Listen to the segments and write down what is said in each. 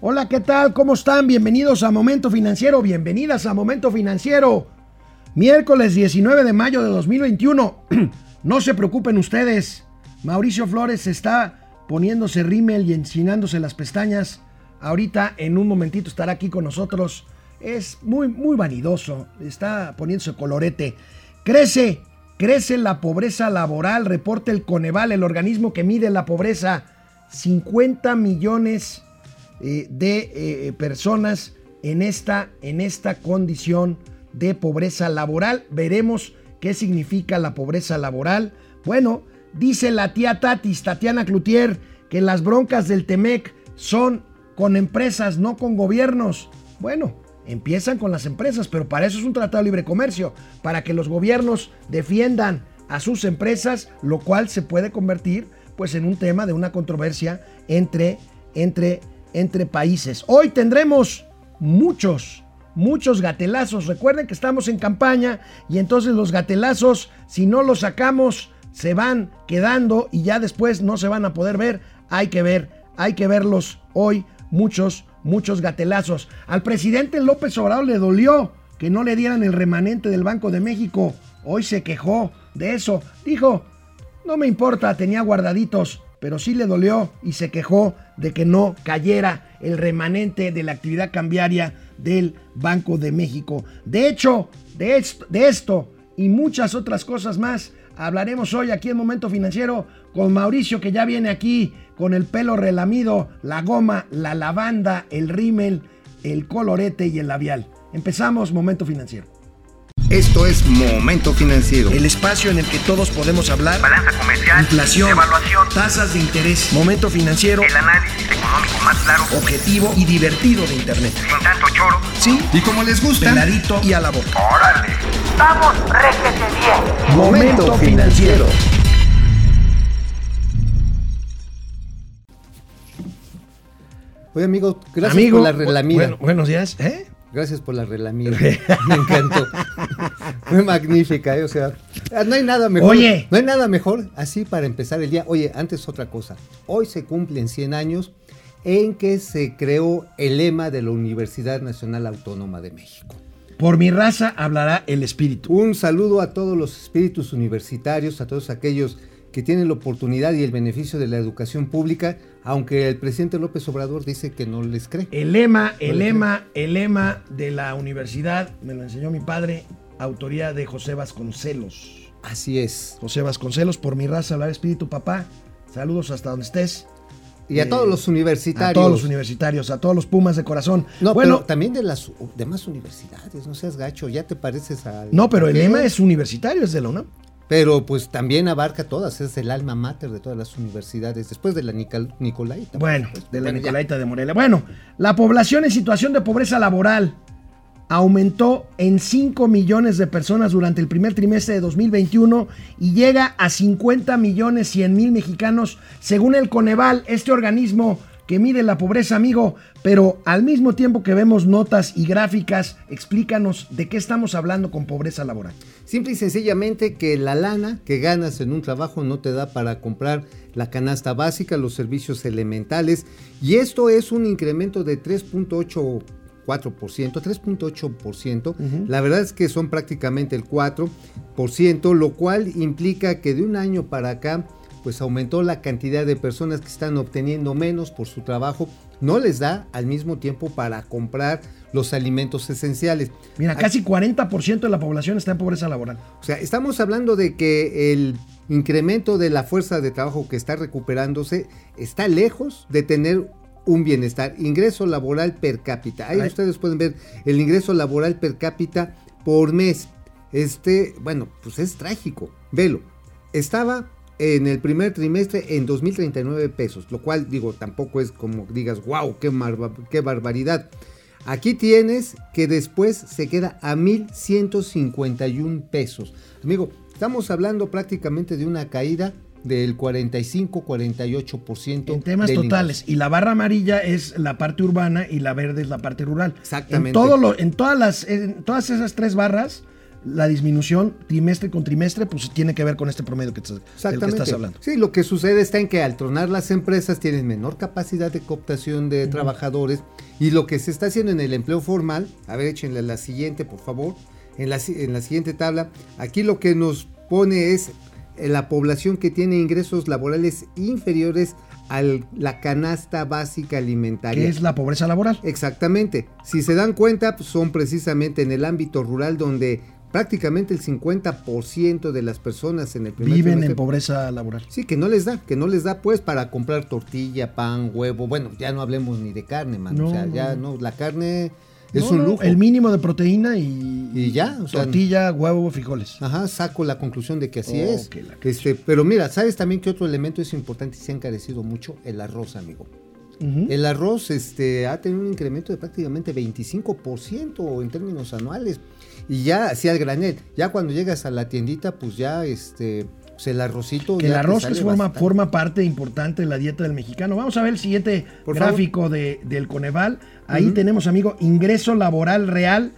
Hola, ¿qué tal? ¿Cómo están? Bienvenidos a Momento Financiero, bienvenidas a Momento Financiero. Miércoles 19 de mayo de 2021. no se preocupen ustedes. Mauricio Flores está poniéndose rímel y enchinándose las pestañas. Ahorita en un momentito estará aquí con nosotros. Es muy, muy vanidoso. Está poniéndose colorete. Crece, crece la pobreza laboral. Reporta el Coneval, el organismo que mide la pobreza. 50 millones eh, de eh, personas en esta, en esta condición de pobreza laboral. Veremos qué significa la pobreza laboral. Bueno, dice la tía Tatis, Tatiana Cloutier, que las broncas del Temec son con empresas, no con gobiernos. Bueno, empiezan con las empresas, pero para eso es un tratado de libre comercio, para que los gobiernos defiendan a sus empresas, lo cual se puede convertir pues en un tema de una controversia entre, entre entre países. Hoy tendremos muchos, muchos gatelazos. Recuerden que estamos en campaña y entonces los gatelazos, si no los sacamos, se van quedando y ya después no se van a poder ver. Hay que ver, hay que verlos hoy, muchos, muchos gatelazos. Al presidente López Obrador le dolió que no le dieran el remanente del Banco de México. Hoy se quejó de eso. Dijo, no me importa, tenía guardaditos pero sí le dolió y se quejó de que no cayera el remanente de la actividad cambiaria del Banco de México. De hecho, de esto, y muchas otras cosas más hablaremos hoy aquí en Momento Financiero con Mauricio que ya viene aquí con el pelo relamido, la goma, la lavanda, el rímel, el colorete y el labial. Empezamos Momento Financiero. Esto es Momento Financiero. El espacio en el que todos podemos hablar. Balanza comercial. Inflación. Evaluación. Tasas de interés. Momento Financiero. El análisis económico más claro. Objetivo y divertido de Internet. Sin tanto choro. Sí. Y como les gusta. Peladito y a la boca. Órale. Vamos, réjete bien. Momento Financiero. Oye, amigo, gracias Amigo, por la relamida. bueno, buenos días. ¿Eh? Gracias por la relamida. Me encantó. Fue magnífica, ¿eh? o sea, no hay nada mejor. Oye. No hay nada mejor así para empezar el día. Oye, antes otra cosa. Hoy se cumplen 100 años en que se creó el lema de la Universidad Nacional Autónoma de México. Por mi raza hablará el espíritu. Un saludo a todos los espíritus universitarios, a todos aquellos que tienen la oportunidad y el beneficio de la educación pública, aunque el presidente López Obrador dice que no les cree. El lema, el No lema, el lema de la universidad, me lo enseñó mi padre, autoría de José Vasconcelos. Así es. José Vasconcelos, por mi raza hablará el espíritu, papá. Saludos hasta donde estés. Y a Eh, todos los universitarios. A todos los universitarios, a todos los Pumas de corazón. No, bueno, pero también de las demás universidades, no seas gacho, ya te pareces a... no, pero el lema es universitario, es de la UNAM. Pero pues también abarca todas, es el alma mater de todas las universidades, después de la Nical- Nicolaita. Bueno, pues, de la bueno, ya. Nicolaita de Morelia. Bueno, la población en situación de pobreza laboral aumentó en 5 millones de personas durante el primer trimestre de 2021 y llega a 50 millones 100 mil mexicanos, según el Coneval, este organismo que mide la pobreza, amigo. Pero al mismo tiempo que vemos notas y gráficas, explícanos de qué estamos hablando con pobreza laboral. Simple y sencillamente que la lana que ganas en un trabajo no te da para comprar la canasta básica, los servicios elementales, y esto es un incremento de 3.84%, 3.8%. La verdad es que son prácticamente el 4%, lo cual implica que de un año para acá pues aumentó la cantidad de personas que están obteniendo menos por su trabajo, no les da al mismo tiempo para comprar los alimentos esenciales. Mira, casi 40% de la población está en pobreza laboral. O sea, estamos hablando de que el incremento de la fuerza de trabajo que está recuperándose está lejos de tener un bienestar. Ingreso laboral per cápita. Ahí Ay. ustedes pueden ver el ingreso laboral per cápita por mes. Este, bueno, pues es trágico. Velo. Estaba en el primer trimestre en 2.039 pesos, lo cual digo, tampoco es como digas, wow, qué, qué barbaridad. Aquí tienes que después se queda a 1.151 pesos. Amigo, estamos hablando prácticamente de una caída del 45-48% En temas totales. Y la barra amarilla es la parte urbana y la verde es la parte rural. Exactamente. En, todo lo, en, todas, las, en todas esas tres barras la disminución trimestre con trimestre, pues tiene que ver con este promedio que, del que estás hablando. Sí, lo que sucede está en que al tronar las empresas tienen menor capacidad de cooptación de trabajadores y lo que se está haciendo en el empleo formal, a ver, échenle la siguiente, por favor, en la, en la siguiente tabla, aquí lo que nos pone es eh, la población que tiene ingresos laborales inferiores a la canasta básica alimentaria. Que es la pobreza laboral. Exactamente. Si se dan cuenta, pues, son precisamente en el ámbito rural donde prácticamente el 50% de las personas en el primer Viven trimestre- en pobreza laboral. Sí, que no les da, que no les da pues para comprar tortilla, pan, huevo. Bueno, ya no hablemos ni de carne, man. No, o sea, no, ya no. la carne es No, un lujo. El mínimo de proteína y, Y ya, o sea, tortilla, huevo, frijoles. Ajá, saco la conclusión de que así Oh, es. que Este, pero mira, ¿sabes también que otro elemento es importante y se ha encarecido mucho? El arroz, amigo. El arroz este, ha tenido un incremento de prácticamente 25% en términos anuales. Y ya, así al granel, ya cuando llegas a la tiendita, pues ya este, pues el arrocito. que el arroz que forma, forma parte importante de la dieta del mexicano. Vamos a ver el siguiente Por gráfico de, del Coneval. Ahí tenemos, amigo, ingreso laboral real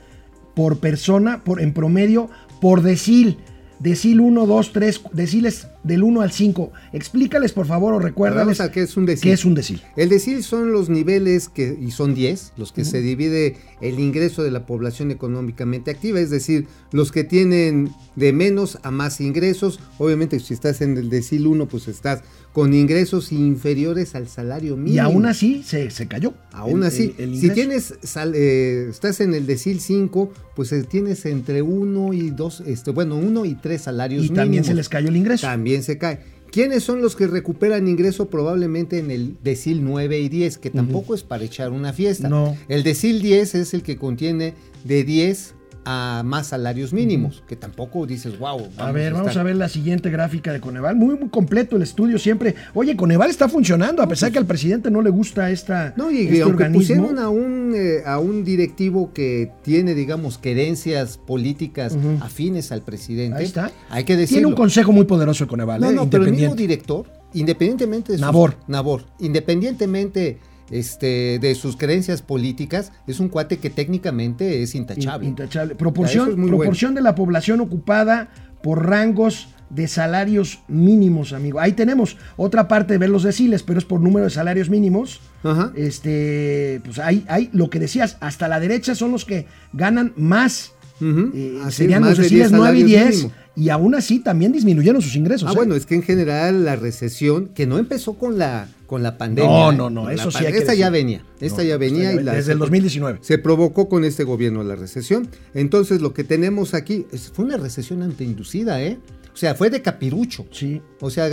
por persona, por, en promedio, por decil. Decil 1, 2, 3, deciles del 1 al 5. Explícales, por favor, o recuérdales a qué es un decil. qué es un decil. El decil son los niveles que, y son 10, los que se divide el ingreso de la población económicamente activa, es decir, los que tienen de menos a más ingresos. Obviamente, si estás en el decil 1, pues estás con ingresos inferiores al salario mínimo. Y aún así se, se cayó. Aún el- así, el- el si tienes sal- eh, estás en el decil 5, pues eh, tienes entre 1 y 2, este, bueno, 1 y 3 salarios Y también mínimos. se les cayó el ingreso. También se cae. ¿Quiénes son los que recuperan ingreso probablemente en el decil 9 y 10? Que tampoco es para echar una fiesta. No. El decil 10 es el que contiene de 10 a más salarios mínimos, que tampoco dices, wow. A ver, vamos a ver la siguiente gráfica de Coneval. Muy, muy completo el estudio siempre. Oye, Coneval está funcionando, a pesar que al presidente no le gusta esta, No, y este aunque organismo. pusieron a un, eh, a un directivo que tiene, digamos, querencias políticas afines al presidente, Ahí está. hay que decirlo. Tiene un consejo muy poderoso el Coneval, No, ¿eh? no, pero el mismo director, independientemente de Nabor. Nabor, independientemente este, de sus creencias políticas, es un cuate que técnicamente es intachable. Intachable. Proporción, es proporción de la población ocupada por rangos de salarios mínimos, amigo. Ahí tenemos otra parte de ver los deciles, pero es por número de salarios mínimos. Ajá. Este, pues hay, hay lo que decías, hasta la derecha son los que ganan más. Eh, serían más los de deciles 10 9 y salarios 10. mínimo. Y aún así también disminuyeron sus ingresos. Ah, ¿eh? bueno, es que en general la recesión, que no empezó con la, con la pandemia. No, ¿eh? no, no, eso sí pan- hay que Esta ya venía, esta No, ya venía. esta y ya- la- desde el 2019. Se provocó con este gobierno la recesión. Entonces lo que tenemos aquí es- fue una recesión anteinducida, ¿eh? O sea, fue de capirucho. Sí. O sea,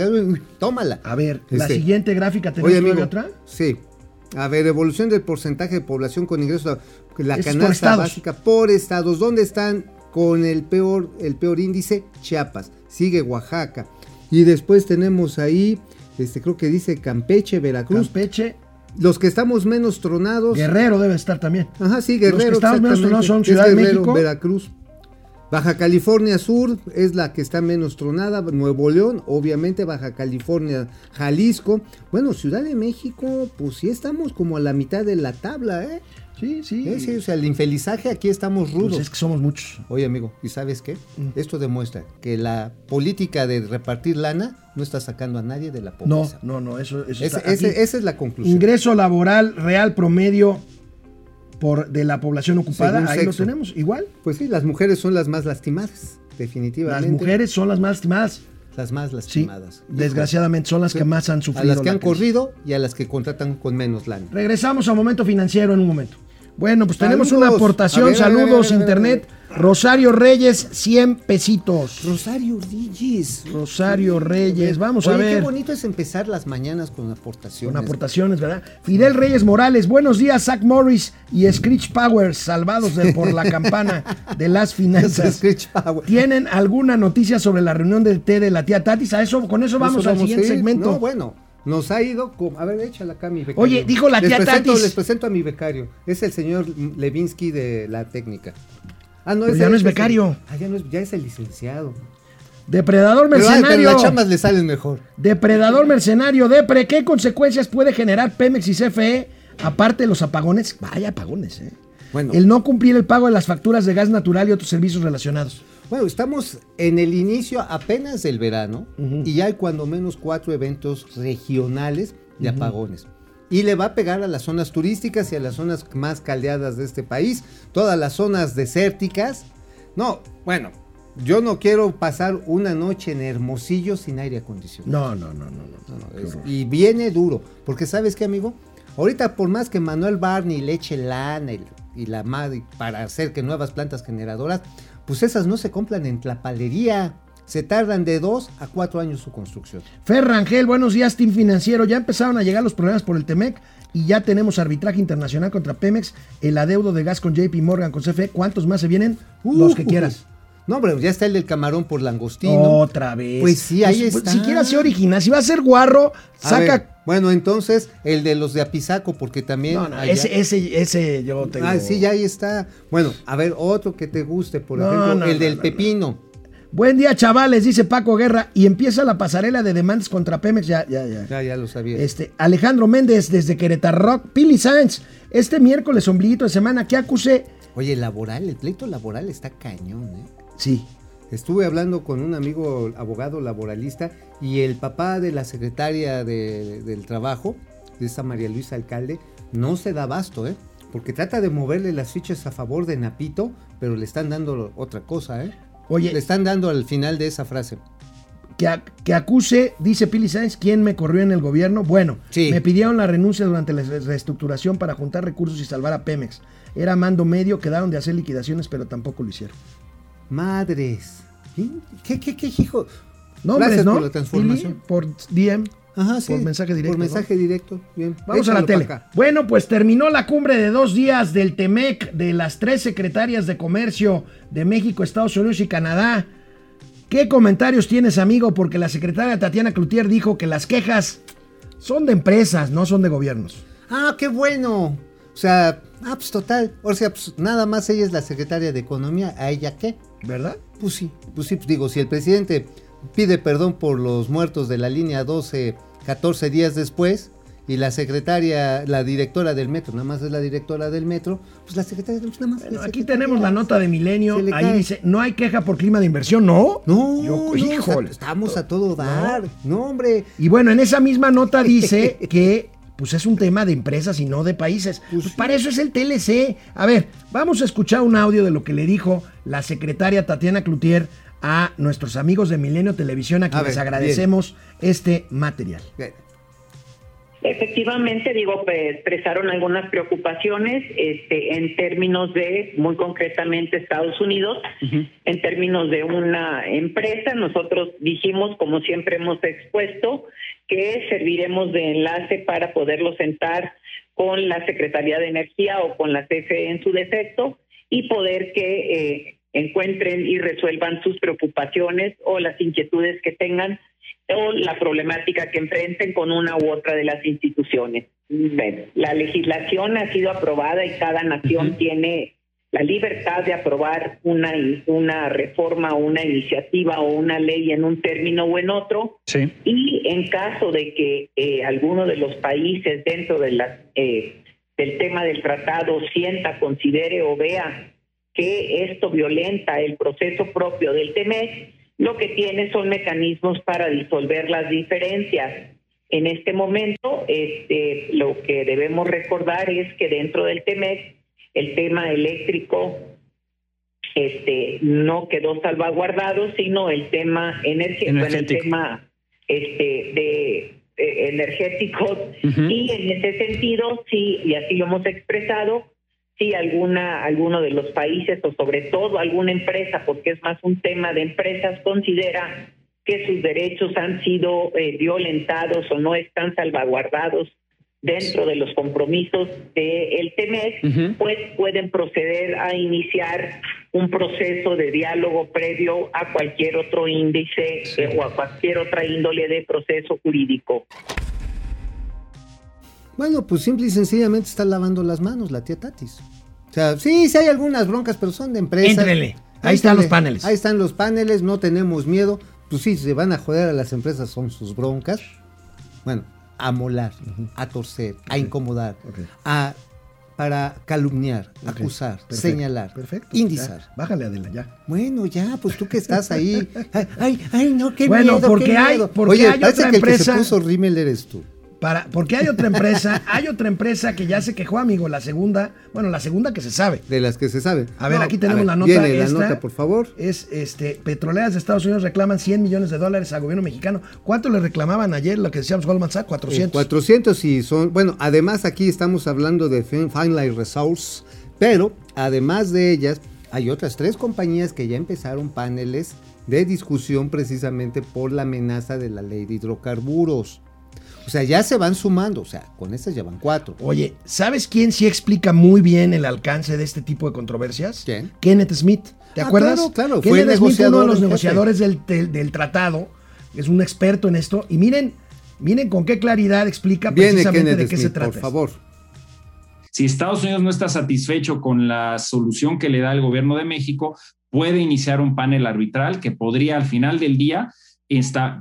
tómala. A ver, la Este, siguiente gráfica tenemos otra. Sí. A ver, evolución del porcentaje de población con ingresos, la es por canasta estados. básica por estados. ¿Dónde están con el peor, el peor índice? Chiapas. Sigue Oaxaca. Y después tenemos ahí, este, creo que dice Campeche, Veracruz. Campeche, Los que estamos menos tronados. Guerrero debe estar también. Ajá, sí, Los que Guerrero. estamos menos tronados son que es Ciudad de Guerrero, México. Veracruz. Baja California Sur es la que está menos tronada, Nuevo León, obviamente Baja California, Jalisco. Bueno, Ciudad de México, pues sí estamos como a la mitad de la tabla, ¿eh? Sí, sí. Sí, o sea, el infelizaje aquí estamos Pues rudos. es que somos muchos. Oye, amigo, ¿y sabes qué? Mm. Esto demuestra que la política de repartir lana no está sacando a nadie de la No, pobreza. no, no, eso, eso Ese- está ese- esa es la conclusión. Ingreso laboral real promedio por de la población ocupada, Según ahí sexo. lo tenemos, igual. Pues sí, las mujeres son las más lastimadas, Las definitivamente. mujeres son las más estimadas. Las más Sí, lastimadas. desgraciadamente son las Sí. que más han A sufrido. las que la han crisis. corrido y a las que contratan con menos lana. Regresamos a Momento Financiero en un momento. Bueno, pues tenemos Saludos. una aportación, A ver, saludos, a ver, a ver. internet. Rosario Reyes, 100 pesitos. Rosario Reyes. Rosario Reyes, vamos a ver. Qué bonito es empezar las mañanas con aportaciones. Con aportaciones, ¿verdad? Fidel Reyes Morales, buenos días, Zach Morris y Screech Powers, salvados de- por la campana de las finanzas. ¿Tienen alguna noticia sobre la reunión del té de la tía Tatis? A eso, con eso vamos Eso al siguiente segmento. No, bueno, nos ha ido. como- A ver, échala acá, mi becario. Oye, dijo la Les tía presento- Tatis. Les presento a mi becario. Es el señor Levinsky de la técnica. Ah, no, Pero ese ya no es el- becario. Ah, ya no es, ya es el licenciado. Depredador Pero, ay, pero mercenario. las chamas le salen mejor. Depredador mercenario, Depre, ¿qué consecuencias puede generar Pemex y CFE? Aparte de los apagones, vaya apagones, ¿eh? Bueno. El no cumplir el pago de las facturas de gas natural y otros servicios relacionados. Bueno, estamos en el inicio apenas del verano Ujú. y ya hay cuando menos cuatro eventos regionales de apagones. Y le va a pegar a las zonas turísticas y a las zonas más caldeadas de este país, todas las zonas desérticas. No, bueno, yo no quiero pasar una noche en Hermosillo sin aire acondicionado. No, no, no, no. no. No, no, es- y viene duro, porque sabes qué, amigo, ahorita por más que Manuel Barney le eche lana y, y la madre para hacer que nuevas plantas generadoras, pues esas no se compran en la palería, se tardan de dos a cuatro años su construcción. Fer Rangel, buenos días, Team Financiero. Ya empezaron a llegar los problemas por el TEMEC y ya tenemos arbitraje internacional contra Pemex, el adeudo de gas con JP Morgan, con CFE. ¿Cuántos más se vienen? los que Uh, quieras. No, hombre, ya está el del camarón por langostino. Otra vez. Pues sí, ahí Pues, está. Siquiera sea original. Si va a ser guarro, A saca. ver, bueno, entonces el de los de Apizaco, porque también. no, no, allá- ese, ese, ese yo tengo. Ah, sí, ya ahí está. Bueno, a ver, otro que te guste, por No, ejemplo, no, el del no, pepino. Buen día, chavales, dice Paco Guerra. Y empieza la pasarela de demandas contra Pemex. Ya, ya, ya. Ya, ya lo sabía. Este, Alejandro Méndez desde Querétaro Rock. Pili Sáenz, este miércoles, ombliguito de semana, ¿qué acusé? Oye, laboral, el pleito laboral está cañón, ¿eh? Sí. Estuve hablando con un amigo abogado laboralista y el papá de la secretaria de- del trabajo, de esta María Luisa Alcalde, no se da abasto, ¿eh? Porque trata de moverle las fichas a favor de Napito, pero le están dando otra cosa, ¿eh? Oye, Le están dando al final de esa frase. que, ac- que acuse, dice Pili Sáenz, quién me corrió en el gobierno. Bueno, Sí. me pidieron la renuncia durante la re- reestructuración para juntar recursos y salvar a Pemex. Era mando medio, quedaron de hacer liquidaciones, pero tampoco lo hicieron. Madres. ¿Qué, qué, qué, hijo? Nombres, Gracias ¿no? por la transformación. Por DM. Ajá, sí. Por mensaje directo, Por mensaje directo. Bien. Vamos a la tele. acá. Bueno, pues terminó la cumbre de dos días del TEMEC de las tres secretarias de comercio de México, Estados Unidos y Canadá. ¿Qué comentarios tienes, amigo? Porque la secretaria Tatiana Cloutier dijo que las quejas son de empresas, no son de gobiernos. Ah, qué bueno. O sea, ah, pues total. O sea, pues nada más ella es la secretaria de Economía. ¿A ella qué? ¿Verdad? Pues sí, pues sí, pues digo, si el presidente pide perdón por los muertos de la línea 12 14 días después y la secretaria, la directora del metro, nada más es la directora del metro, pues la secretaria pues nada más. Bueno, aquí tenemos la nota de Milenio. Ahí cae. dice, no hay queja por clima de inversión, ¿no? No, Yo- no, híjole. estamos a todo dar. No, hombre. Y bueno, en esa misma nota dice que pues es un tema de empresas y no de países. Pues Pues para eso es el TLC. A ver, vamos a escuchar un audio de lo que le dijo la secretaria Tatiana Cloutier a nuestros amigos de Milenio Televisión, a quienes ver, agradecemos este material. Bien. Efectivamente, digo, pues, expresaron algunas preocupaciones este, en términos de, muy concretamente, Estados Unidos, en términos de una empresa. Nosotros dijimos, como siempre hemos expuesto, que serviremos de enlace para poderlo sentar con la Secretaría de Energía o con la CFE en su defecto y poder que eh, encuentren y resuelvan sus preocupaciones o las inquietudes que tengan o la problemática que enfrenten con una u otra de las instituciones. Bueno, la legislación ha sido aprobada y cada nación tiene la libertad de aprobar una, una reforma una iniciativa o una ley en un término o en otro. Sí. Y en caso de que eh, alguno de los países dentro de la, eh, del tema del tratado sienta, considere o vea que esto violenta el proceso propio del TEMEC, lo que tiene son mecanismos para disolver las diferencias. En este momento, este, lo que debemos recordar es que dentro del TEMEC, el tema eléctrico este, no quedó salvaguardado, sino el tema energético, el tema este, de eh, energético Ujú. y en ese sentido sí y así lo hemos expresado si alguna alguno de los países o sobre todo alguna empresa porque es más un tema de empresas considera que sus derechos han sido eh, violentados o no están salvaguardados dentro de los compromisos del TEMEC, Ujú. pues pueden proceder a iniciar un proceso de diálogo previo a cualquier otro índice eh, o a cualquier otra índole de proceso jurídico. Bueno, pues simple y sencillamente está lavando las manos la tía Tatis. O sea, sí, sí hay algunas broncas, pero son de empresas. Éntrele. Ahí están los paneles. Ahí están los paneles, no tenemos miedo. Pues sí, se van a joder a las empresas, son sus broncas. Bueno, a molar, a torcer, a incomodar, a para calumniar, acusar, perfecto, señalar, Perfecto. indizar. Ya, bájale, Adela, ya. Bueno, ya, pues tú que estás ahí. Ay, ay, ay, no, qué Bueno, miedo, porque qué hay- miedo. porque Oye, hay parece otra que el que se puso rímel eres tú. Para, porque hay otra empresa, hay otra empresa que ya se quejó, amigo, la segunda, bueno, la segunda que se sabe. De las que se saben. A ver, No, aquí tenemos ver, la nota. Viene la nota, por favor. Es, este, petroleras de Estados Unidos reclaman 100 millones de dólares al gobierno mexicano. ¿Cuánto le reclamaban ayer, lo que decíamos Goldman Sachs? 400. 400 y son, bueno, además aquí estamos hablando de Fin- Finite Resource, pero además de ellas hay otras tres compañías que ya empezaron paneles de discusión precisamente por la amenaza de la ley de hidrocarburos. O sea, ya se van sumando, o sea, con estas ya van cuatro. Oye, ¿sabes quién sí explica muy bien el alcance de este tipo de controversias? ¿Quién? Kenneth Smith. ¿Te Ah, acuerdas? claro, claro, Kenneth fue Smith, uno de los negociadores del, del- del tratado, es un experto en esto. Y miren, miren con qué claridad explica Viene precisamente Kenneth de qué se trata. por favor. Si Estados Unidos no está satisfecho con la solución que le da el gobierno de México, puede iniciar un panel arbitral que podría al final del día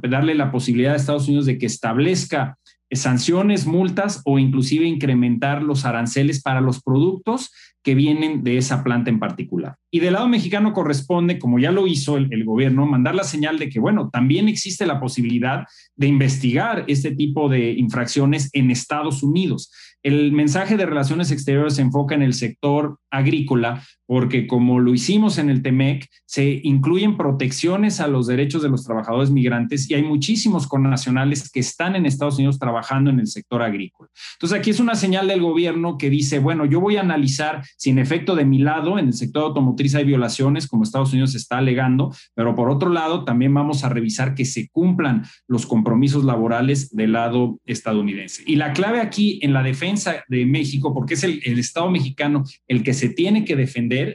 darle la posibilidad a Estados Unidos de que establezca sanciones, multas o inclusive incrementar los aranceles para los productos que vienen de esa planta en particular. Y del lado mexicano corresponde, como ya lo hizo el, el gobierno, mandar la señal de que, bueno, también existe la posibilidad de investigar este tipo de infracciones en Estados Unidos. El mensaje de relaciones exteriores se enfoca en el sector agrícola porque como lo hicimos en el TEMEC, se incluyen protecciones a los derechos de los trabajadores migrantes y hay muchísimos connacionales que están en Estados Unidos trabajando en el sector agrícola. Entonces aquí es una señal del gobierno que dice, bueno, yo voy a analizar si en efecto de mi lado en el sector automotriz hay violaciones, como Estados Unidos está alegando, pero por otro lado también vamos a revisar que se cumplan los compromisos laborales del lado estadounidense. Y la clave aquí en la defensa de México, porque es el, el Estado mexicano el que se tiene que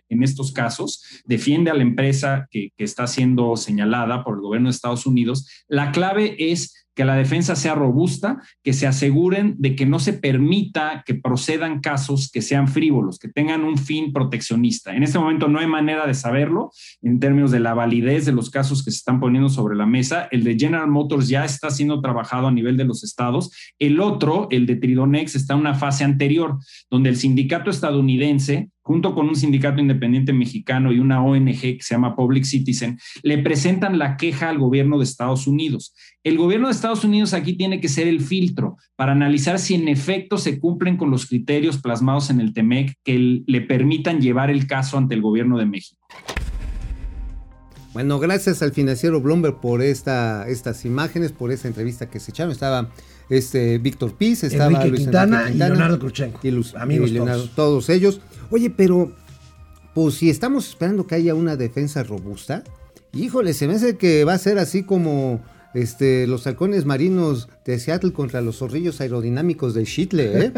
en estos casos, defiende a la empresa que, que está siendo señalada por el gobierno de Estados Unidos, la clave es que la defensa sea robusta, que se aseguren de que no se permita que procedan casos que sean frívolos, que tengan un fin proteccionista. En este momento no hay manera de saberlo en términos de la validez de los casos que se están poniendo sobre la mesa. El de General Motors ya está siendo trabajado a nivel de los estados. El otro, el de Tridonex, está en una fase anterior, donde el sindicato estadounidense junto con un sindicato independiente mexicano y una ONG que se llama Public Citizen, le presentan la queja al gobierno de Estados Unidos. El gobierno de Estados Unidos aquí tiene que ser el filtro para analizar si en efecto se cumplen con los criterios plasmados en el TEMEC que le permitan llevar el caso ante el gobierno de México. Bueno, gracias al financiero Bloomberg por esta, estas imágenes, por esta entrevista que se echaron. Estaba este Víctor Piz, estaba Enrique Luis Quintana Enrique y Leonardo Krutchenko. Y Luz- Amigos y Leonardo, todos. todos ellos. Oye, pero pues si estamos esperando que haya una defensa robusta, híjole, se me hace que va a ser así como este, los halcones marinos de Seattle contra los zorrillos aerodinámicos de Shitle, ¿eh?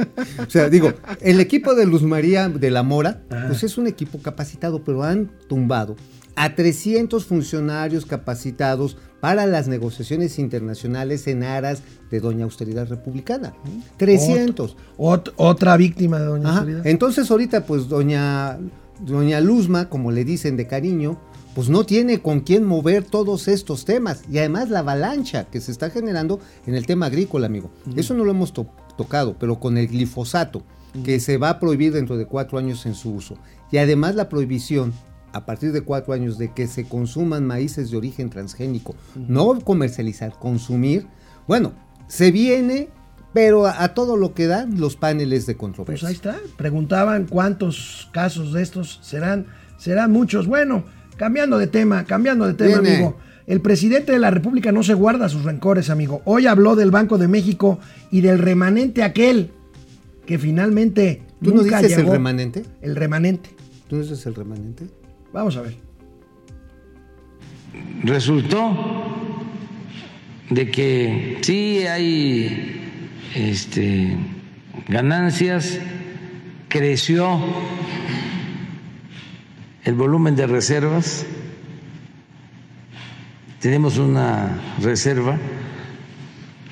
O sea, digo, el equipo de Luz María de la Mora, pues es un equipo capacitado, pero han tumbado a 300 funcionarios capacitados para las negociaciones internacionales en aras de Doña Austeridad Republicana. 300. Ot- otra víctima de Doña Ajá. Austeridad. Entonces ahorita pues doña, doña Luzma, como le dicen de cariño, pues no tiene con quién mover todos estos temas. Y además la avalancha que se está generando en el tema agrícola, amigo. Eso no lo hemos to- tocado, pero con el glifosato, que se va a prohibir dentro de cuatro años en su uso. Y además la prohibición a partir de cuatro años de que se consuman maíces de origen transgénico, no comercializar, consumir, bueno, se viene, pero a, a todo lo que dan los paneles de Pues controversia. ahí está. Preguntaban cuántos casos de estos serán. Serán muchos. Bueno, cambiando de tema, cambiando de tema, Viene. amigo. El presidente de la República no se guarda sus rencores, amigo. Hoy habló del Banco de México y del remanente aquel que finalmente ¿Tú no dices el remanente? El remanente. ¿Tú no dices el remanente? Vamos a ver. resultó de que sí hay este, ganancias, creció el volumen de reservas, tenemos una reserva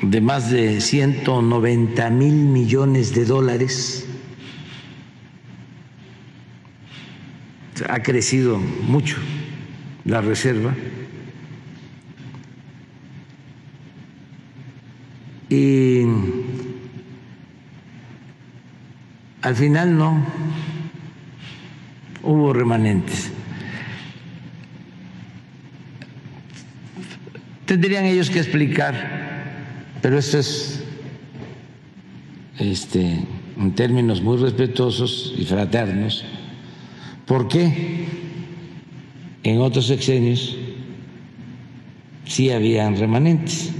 de más de 190 mil millones de dólares, ha crecido mucho la reserva. Y al final no hubo remanentes. Tendrían ellos que explicar, pero esto es este, en términos muy respetuosos y fraternos, ¿por qué en otros sexenios sí habían remanentes?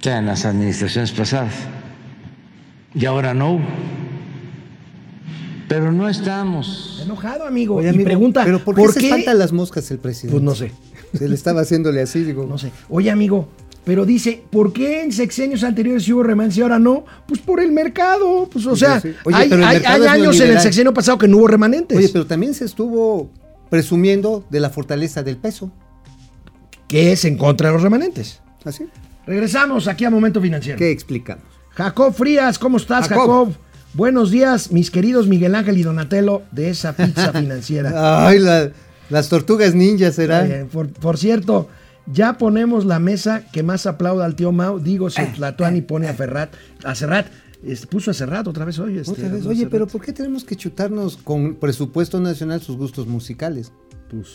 O sea, en las administraciones pasadas. Y ahora no hubo. Pero no estamos. Enojado, amigo. Oye, y amigo, pregunta, ¿pero por qué ¿por se qué? espanta las moscas el presidente? Pues no sé, Se le estaba haciéndole así, digo. no sé. Oye, amigo, pero dice, ¿por qué en sexenios anteriores hubo remanentes y ahora no? Pues por el mercado. Pues, o sea, sí. Oye, hay, años en el sexenio pasado que no hubo remanentes. Oye, pero también se estuvo presumiendo de la fortaleza del peso. que es en contra de los remanentes. ¿Así? Regresamos aquí a Momento Financiero. ¿Qué explicamos? Jacob Frías, ¿cómo estás, Jacob? Jacob. Buenos días, mis queridos Miguel Ángel y Donatello de esa pizza financiera. Ay, la- las tortugas ninjas será. Por, por cierto, ya ponemos la mesa que más aplauda al tío Mau. Digo, Eh, si Tlatuani pone a Ferrat, a Serrat. Este, puso a Serrat otra vez hoy. este, Otra vez, Oye, Serrat. pero ¿por qué tenemos que chutarnos con presupuesto nacional sus gustos musicales? Pues,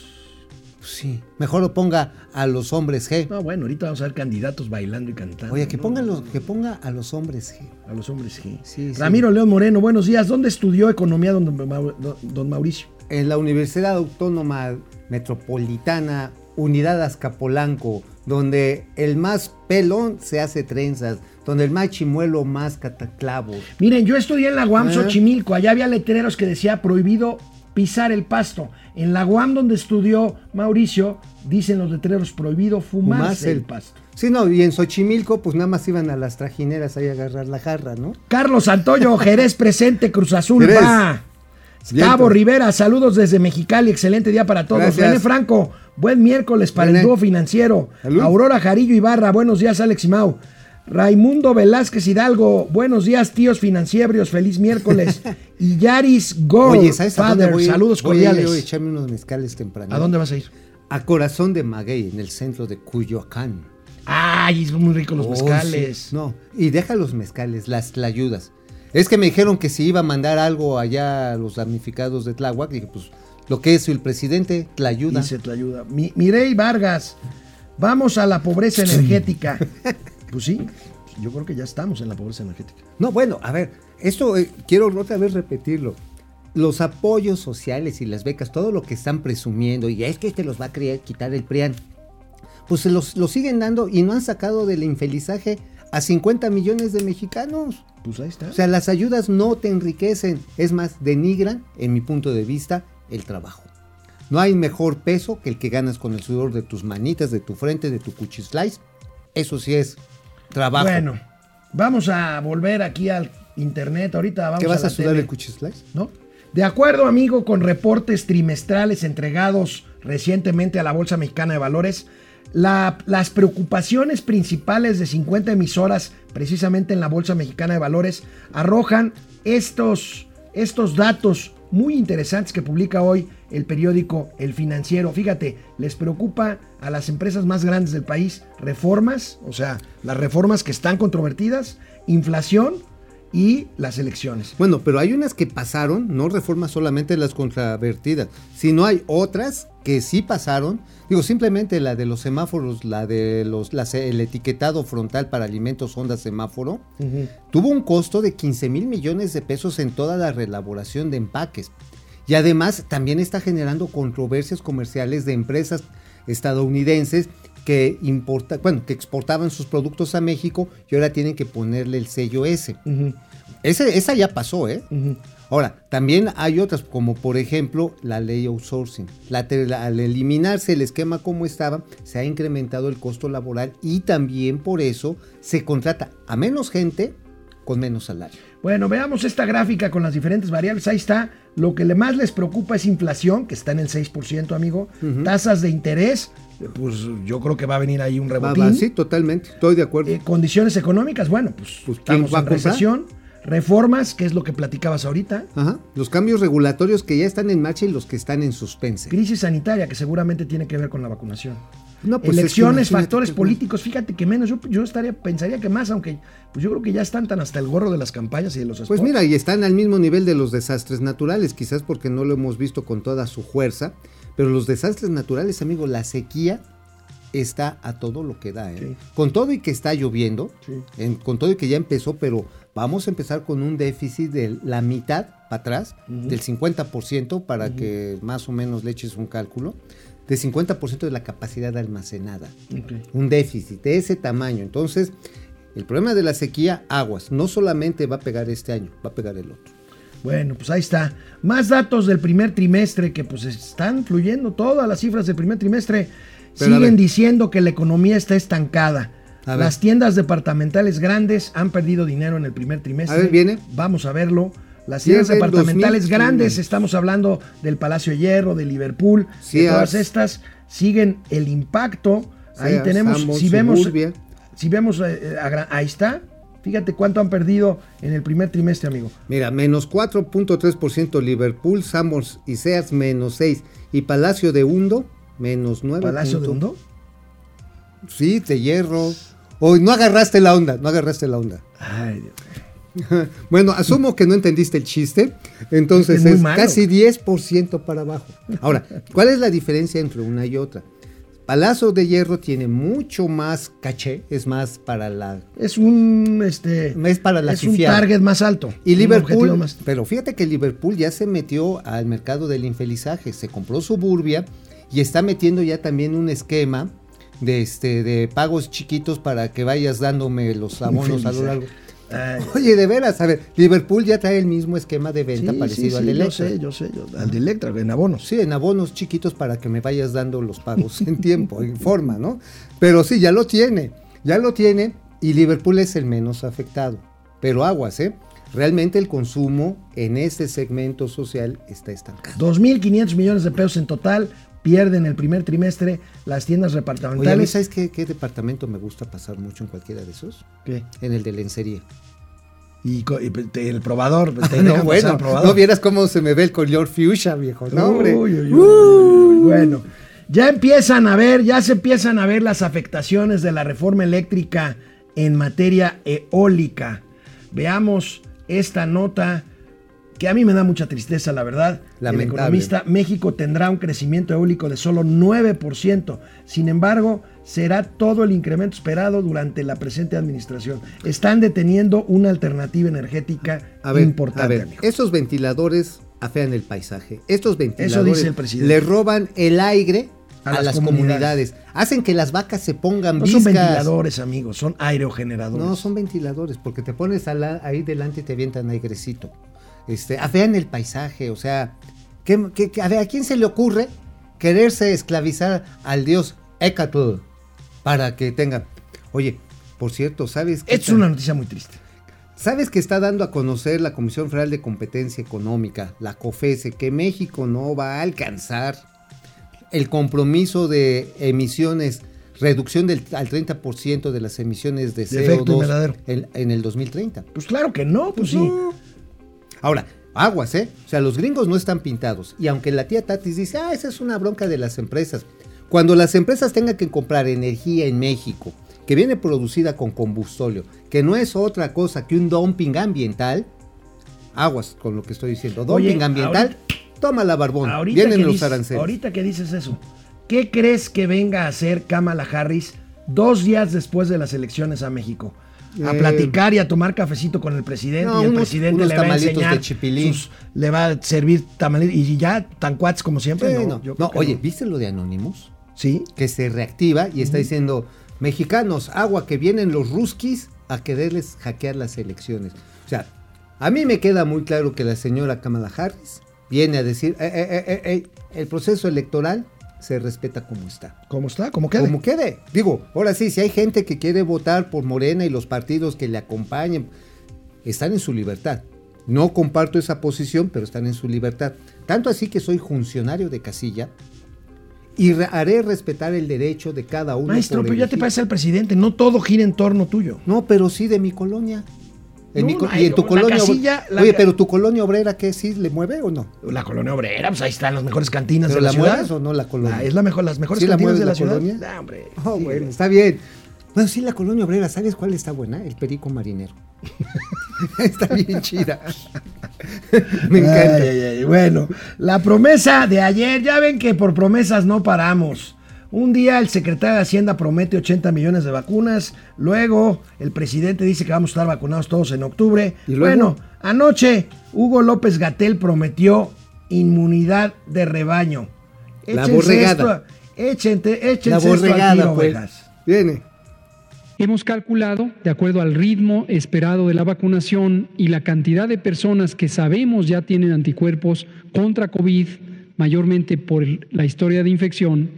Pues sí. Mejor lo ponga a los hombres G. no, bueno, ahorita vamos a ver candidatos bailando y cantando. Oye, que los, que ponga a los hombres G. A los hombres G. Sí, sí. Ramiro León Moreno, buenos días. ¿Dónde estudió economía don, Mau- don- don Mauricio? En la Universidad Autónoma Metropolitana, Unidad Azcapolanco, donde el más pelón se hace trenzas, donde el más chimuelo más cataclavos. Miren, yo estudié en la UAM Ah. Xochimilco. Allá había letreros que decía prohibido pisar el pasto. En la UAM donde estudió Mauricio, dicen los letreros prohibido fumarse Fumarse el pasto. Sí, no, y en Xochimilco, pues nada más iban a las trajineras ahí a agarrar la jarra, ¿no? Carlos Antonio Jerez presente, Cruz Azul Jerez. va. Cabo Rivera, saludos desde Mexicali, excelente día para todos. Gracias. René Franco, buen miércoles para el dúo financiero. Salud. Aurora Jarillo Ibarra, buenos días Alex y Mau. Raimundo Velázquez Hidalgo, buenos días tíos financieros, feliz miércoles. y Yaris Go, Oye, ¿sabes Father, voy? saludos Voy cordiales. a echarme unos mezcales temprano. ¿A dónde vas a ir? A Corazón de Maguey, en el centro de Cuyoacán. Ay, son muy ricos los Oh, mezcales. sí. No, y deja los mezcales, las tlayudas. Es que me dijeron que si iba a mandar algo allá a los damnificados de Tláhuac, dije, pues lo que es el presidente, tlayuda. Dice te ayuda. Mi, Mirey Vargas, vamos a la pobreza energética. pues sí, yo creo que ya estamos en la pobreza energética. No, bueno, a ver, esto eh, quiero otra vez repetirlo. Los apoyos sociales y las becas, todo lo que están presumiendo, y es que este los va a quitar el PRIAN, pues se los, los siguen dando y no han sacado del infelizaje a 50 millones de mexicanos. Pues ahí está. O sea, las ayudas no te enriquecen, es más, denigran, en mi punto de vista, el trabajo. No hay mejor peso que el que ganas con el sudor de tus manitas, de tu frente, de tu cuchislice. Eso sí es trabajo. bueno, vamos a volver aquí al internet. Ahorita vamos ¿Qué vas a sudar tele, el cuchislice? ¿no? De acuerdo, amigo, con reportes trimestrales entregados recientemente a la Bolsa Mexicana de Valores, la- las preocupaciones principales de 50 emisoras, precisamente en la Bolsa Mexicana de Valores, arrojan estos, estos datos muy interesantes que publica hoy el periódico El Financiero. Fíjate, les preocupa a las empresas más grandes del país reformas, o sea, las reformas que están controvertidas, inflación y las elecciones. Bueno, pero hay unas que pasaron, no reformas solamente las controvertidas, sino hay otras que sí pasaron. Digo, simplemente la de los semáforos, la de los, las- el etiquetado frontal para alimentos Honda Semáforo, tuvo un costo de 15 mil millones de pesos en toda la reelaboración de empaques. Y además también está generando controversias comerciales de empresas estadounidenses que importa, bueno, que exportaban sus productos a México y ahora tienen que ponerle el sello. Ese, esa ya pasó, ¿eh? Ahora, también hay otras, como por ejemplo la ley outsourcing. La- al eliminarse el esquema como estaba, se ha incrementado el costo laboral y también por eso se contrata a menos gente con menos salario. Bueno, veamos esta gráfica con las diferentes variables. Ahí está. Lo que más les preocupa es inflación, que está en el 6%, amigo. Tasas de interés, pues yo creo que va a venir ahí un rebotín. va, sí, totalmente, estoy de acuerdo. Eh, condiciones económicas, bueno, pues, Pues, ¿quién estamos va en recesión. Reformas, que es lo que platicabas ahorita. Ajá. Los cambios regulatorios que ya están en marcha y los que están en suspense. Crisis sanitaria, que seguramente tiene que ver con la vacunación. No, pues es que Elecciones, factores qué políticos, fíjate que menos. Yo, yo estaría, pensaría que más, aunque pues yo creo que ya están tan hasta el gorro de las campañas y de los Pues mira, y están al mismo nivel de los desastres naturales, quizás porque no lo hemos visto con toda su fuerza, pero los desastres naturales, amigo, la sequía está a todo lo que da, ¿eh? Sí. Con todo y que está lloviendo, Sí. en- con todo y que ya empezó, pero vamos a empezar con un déficit de la mitad para atrás, del 50% para que más o menos le eches un cálculo, de 50% de la capacidad almacenada un déficit de ese tamaño. Entonces, el problema de la sequía, aguas, no solamente va a pegar este año, va a pegar el otro. Bueno, pues ahí está. Más datos del primer trimestre que pues están fluyendo. Todas las cifras del primer trimestre Pero siguen diciendo que la economía está estancada. Las tiendas departamentales grandes han perdido dinero en el primer trimestre. A ver, viene. Vamos a verlo. Las tiendas departamentales 2015. grandes, estamos hablando del Palacio de Hierro, de Liverpool, de Sears. todas estas, siguen el impacto. Ahí Sears, tenemos, si vemos, Suburbia. si vemos, eh, eh, ahí está. Fíjate cuánto han perdido en el primer trimestre, amigo. Mira, menos 4.3% Liverpool, Sanborns y Sears menos 6 y Palacio de Hundo menos 9. Palacio de Hondo. Sí, de hierro. Hoy no agarraste la onda, no agarraste la onda. Ay, Dios. Bueno, asumo que no entendiste el chiste, entonces Es es casi 10% para abajo. Ahora, ¿cuál es la diferencia entre una y otra? Palacio de Hierro tiene mucho más caché, es más para la Es un este es para la es un target más alto. Y Liverpool, más- pero fíjate que Liverpool ya se metió al mercado del infelizaje, se compró Suburbia y está metiendo ya también un esquema de este de pagos chiquitos para que vayas dándome los abonos a lo largo. Ay, Oye, de veras, a ver, Liverpool ya trae el mismo esquema de venta sí, parecido sí, al de yo Electra. sé, yo sé, yo- al de Electra, en abonos. Sí, en abonos chiquitos para que me vayas dando los pagos en tiempo, en forma, ¿no? Pero sí, ya lo tiene, ya lo tiene y Liverpool es el menos afectado. Pero aguas, ¿eh? Realmente el consumo en este segmento social está estancado. 2.500 millones de pesos en total pierden el primer trimestre las tiendas Oye, ¿a mí departamentales. ¿sabes qué, qué departamento me gusta pasar mucho en cualquiera de esos? ¿Qué? En el de lencería. Y, te- el probador. te no, bueno, probador. no vieras cómo se me ve el color fuchsia, viejo. No, hombre. Uy, uy, uy, uy, uy. Bueno, ya empiezan a ver, ya se empiezan a ver las afectaciones de la reforma eléctrica en materia eólica. Veamos esta nota que a mí me da mucha tristeza, la verdad. El Lamentable. economista, México tendrá un crecimiento eólico de solo 9%. Sin embargo, será todo el incremento esperado durante la presente administración. Están deteniendo una alternativa energética A ver, importante, a ver, amigo. estos ventiladores afean el paisaje. Estos ventiladores el le roban el aire A a, las las, comunidades. comunidades. Hacen que las vacas se pongan No son ventiladores, amigos, son aerogeneradores. No, son ventiladores, porque te pones la- ahí delante y te avientan airecito. Este, afean el paisaje, o sea, ¿qué, qué- qué- a, ver, ¿a quién se le ocurre quererse esclavizar al dios Hecatl para que tengan? Oye, por cierto, ¿sabes qué? Es una noticia muy triste. ¿Sabes que está dando a conocer la Comisión Federal de Competencia Económica, la COFESE, que México no va a alcanzar el compromiso de emisiones, reducción del, al 30% de las emisiones de De efecto CO2 invernadero. en, en el 2030? Pues claro que no, pues sí. Ahora, aguas, ¿eh? O sea, los gringos no están pintados. Y aunque la tía Tatis dice, ah, esa es una bronca de las empresas. Cuando las empresas tengan que comprar energía en México, que viene producida con combustóleo, que no es otra cosa que un dumping ambiental, aguas con lo que estoy diciendo. Oye, Dumping ambiental, toma la barbón. Vienen los dices, aranceles. ahorita que dices eso, ¿qué crees que venga a hacer Kamala Harris dos días después de las elecciones a México? A Eh, platicar y a tomar cafecito con el presidente no, y el unos- presidente unos le va a enseñar de chipilín. sus- le va a servir tamalitos y ya tan cuates como siempre. Sí, no, no. oye. ¿viste lo de Anonymous? sí, que se reactiva y está diciendo, mexicanos, agua que vienen los ruskis a quererles hackear las elecciones. O sea, a mí me queda muy claro que la señora Kamala Harris viene a decir, "Eh, eh, eh, eh, eh, el proceso electoral se respeta como está. ¿cómo está? ¿Cómo queda? Como quede. Digo, ahora sí, si hay gente que quiere votar por Morena y los partidos que le acompañen, están en su libertad. No comparto esa posición, pero están en su libertad. Tanto así que soy funcionario de casilla y re- haré respetar el derecho de cada uno. Maestro, pero ya te parece al presidente, no todo gira en torno tuyo. No, pero sí de mi colonia. En No, mi no, y en tu la colonia. casilla, la Oye, pero tu colonia obrera, ¿qué? ¿Sí le mueve o no? La colonia obrera, pues ahí están las mejores cantinas ¿Pero de la, la ciudad. o no la colonia? Ah, es la mejor, las mejores ¿Sí la cantinas de la, ciudad. colonia? Ah, hombre. Oh, sí, bueno, está bien. Bueno, sí, la colonia obrera, ¿sabes cuál está buena? El perico marinero. está bien chida. Me encanta. Ay, ay, ay. Bueno, la promesa de ayer, ya ven que por promesas no paramos. Un día el secretario de Hacienda promete 80 millones de vacunas, luego el presidente dice que vamos a estar vacunados todos en octubre. ¿Y luego? Bueno, anoche Hugo López Gatel prometió inmunidad de rebaño. La Échense borregada. esto- échente- La échense esto al borregada, tiro, pues. Viene. Hemos calculado, de acuerdo al ritmo esperado de la vacunación y la cantidad de personas que sabemos ya tienen anticuerpos contra COVID, mayormente por la historia de infección,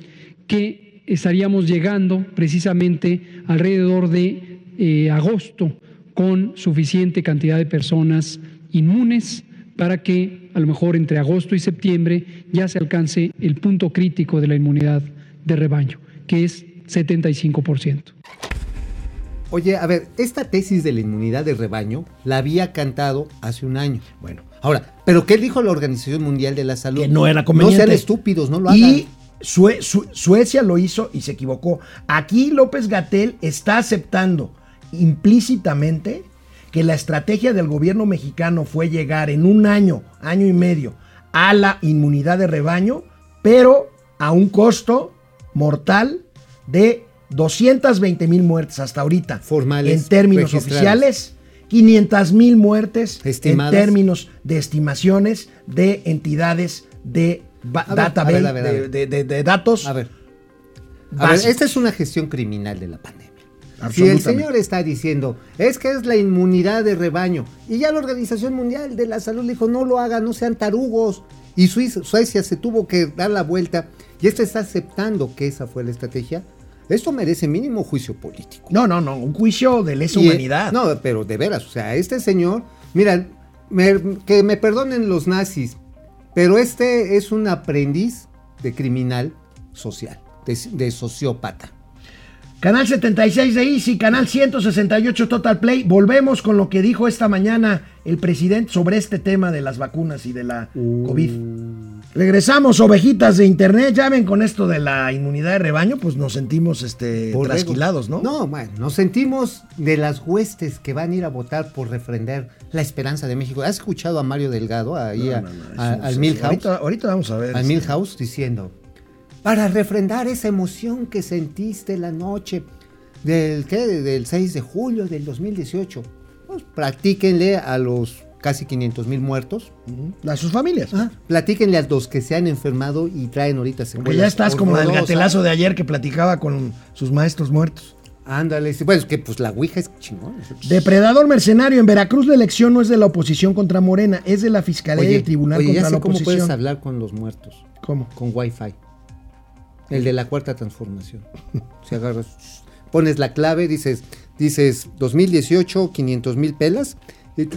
que estaríamos llegando precisamente alrededor de eh, agosto con suficiente cantidad de personas inmunes para que a lo mejor entre agosto y septiembre ya se alcance el punto crítico de la inmunidad de rebaño, que es 75%. Oye, a ver, esta tesis de la inmunidad de rebaño la había cantado hace un año. Bueno, Ahora, ¿pero qué dijo la Organización Mundial de la Salud? que no era conveniente. No sean estúpidos, no lo hagan. Y Sue- Su- Suecia lo hizo y se equivocó. Aquí López Gatel está aceptando implícitamente que la estrategia del gobierno mexicano fue llegar en un año, año y medio, a la inmunidad de rebaño, pero a un costo mortal de 220 mil muertes hasta ahorita. Formales, En términos oficiales, 500 mil muertes Estimadas. en términos de estimaciones de entidades de database, de- datos. A ver. A ver, básicos. esta es una gestión criminal de la pandemia. Si el señor está diciendo, es que es la inmunidad de rebaño, y ya la Organización Mundial de la Salud le dijo, no lo hagan, no sean tarugos, y Suiza- Suecia se tuvo que dar la vuelta, y este está aceptando que esa fue la estrategia, esto merece mínimo juicio político. No, no, no, un juicio de lesa Y, eh, humanidad. No, pero de veras, o sea, este señor, mira, me- que me perdonen los nazis, pero este es un aprendiz de criminal social, de, sociópata. Canal 76 de Easy, canal 168 Total Play. Volvemos con lo que dijo esta mañana el presidente sobre este tema de las vacunas y de la COVID. Regresamos, ovejitas de internet. Ya ven con esto de la inmunidad de rebaño, pues nos sentimos este, trasquilados, ¿no? No, bueno, nos sentimos de las huestes que van a ir a votar por refrendar la esperanza de México. ¿Has escuchado a Mario Delgado ahí a- No, no, no, a- eso- al Milhouse? Ahorita, ahorita vamos a ver. al este, Milhouse diciendo, para refrendar esa emoción que sentiste la noche del, ¿qué? del 6 de julio del 2018, pues practíquenle a los casi 500 mil muertos, A sus familias. Ajá, platíquenle a los que se han enfermado y traen ahorita secuelas. Porque ya estás como el gatelazo de ayer que platicaba con sus maestros muertos. Ándale, bueno, es que pues la Ouija es chingón. Depredador mercenario. En Veracruz la elección no es de la oposición contra Morena, es de la Fiscalía y el Tribunal oye, contra ya sé la cómo oposición. puedes hablar con los muertos, ¿Cómo? con Wi-Fi. El de la cuarta transformación. Si agarras, pones la clave, dices, dices 2018, 500 mil pelas, y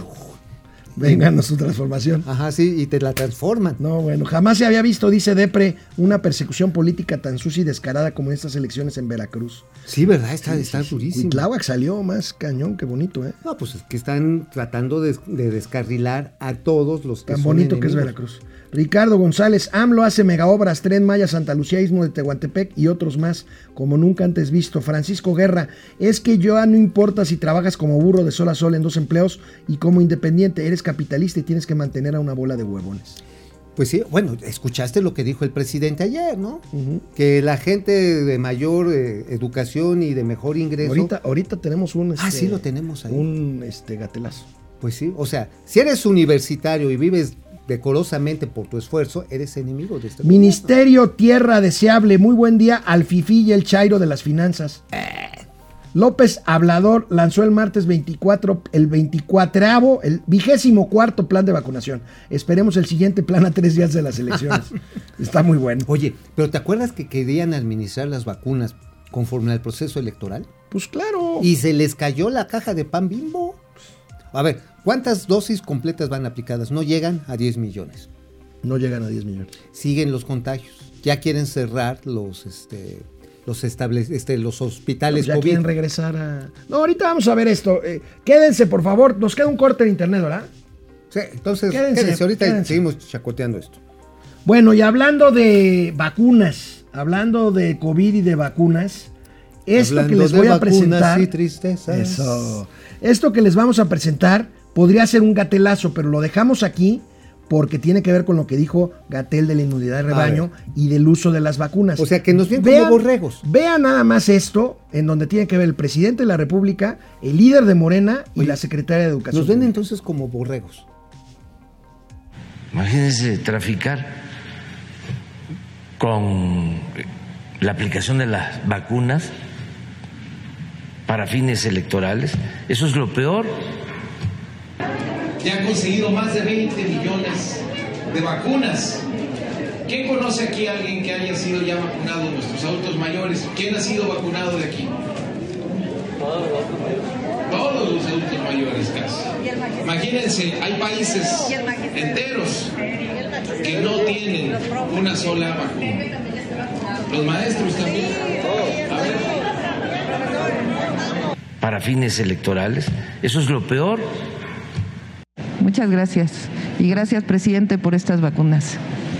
Vengan a su transformación. ajá, sí, y te la transforman. No, bueno, jamás se había visto, dice Depre, una persecución política tan sucia y descarada como en estas elecciones en Veracruz. Sí, ¿verdad? Está, Sí, está sí, durísimo. Salió más cañón, qué bonito, ¿eh? No, pues es que están tratando de, de descarrilar a todos los que Tan son bonito que es. Veracruz. Ricardo González, AMLO hace megaobras, Tren Maya, Santa Lucía, Istmo de Tehuantepec y otros más, como nunca antes visto. Francisco Guerra, es que ya no importa si trabajas como burro de sol a sol en dos empleos y como independiente, eres capitalista y tienes que mantener a una bola de huevones. Pues sí, bueno, escuchaste lo que dijo el presidente ayer, ¿no? Que la gente de mayor eh, educación y de mejor ingreso. Ahorita, ahorita tenemos un... Ah, este, sí, lo tenemos ahí. Un este, gatelazo. Pues sí, o sea, si eres universitario y vives decorosamente por tu esfuerzo, eres enemigo de este Ministerio Tierra Deseable, muy buen día al Fifi y el Chairo de las finanzas. López Hablador lanzó el martes 24, el 24, el vigésimo cuarto plan de vacunación. Esperemos el siguiente plan a tres días de las elecciones. Está muy bueno. Oye, pero ¿te acuerdas que querían administrar las vacunas conforme al proceso electoral? Pues claro. Y se les cayó la caja de pan bimbo. A ver, ¿cuántas dosis completas van aplicadas? No llegan a 10 millones. No llegan a 10 millones. Siguen los contagios. Ya quieren cerrar los, este, los, este, los hospitales ya COVID. quieren regresar a... No, ahorita vamos a ver esto. Eh, quédense, por favor. Nos queda un corte en internet, ¿verdad? Sí, entonces, Quédense, quédense, ahorita quédense. seguimos chacoteando esto. Bueno, y hablando de vacunas, hablando de COVID y de vacunas, esto que les de voy a presentar... y tristezas. Eso. Esto que les vamos a presentar podría ser un gatelazo, pero lo dejamos aquí porque tiene que ver con lo que dijo Gatel de la inmunidad de rebaño y del uso de las vacunas. O sea, que nos ven como borregos. Vean nada más esto, en donde tiene que ver el presidente de la República, el líder de Morena y la secretaria de Educación. Nos ven Pública. entonces como borregos. Imagínense traficar con la aplicación de las vacunas para fines electorales. Eso es lo peor. Ya han conseguido más de 20 millones de vacunas. ¿Quién conoce aquí a alguien que haya sido ya vacunado nuestros adultos mayores? ¿Quién ha sido vacunado de aquí? Todos los adultos mayores casi. Imagínense, hay países enteros que no tienen una sola vacuna. Los maestros también. A ver. Para fines electorales. Eso es lo peor. Muchas gracias. Y gracias, presidente, por estas vacunas.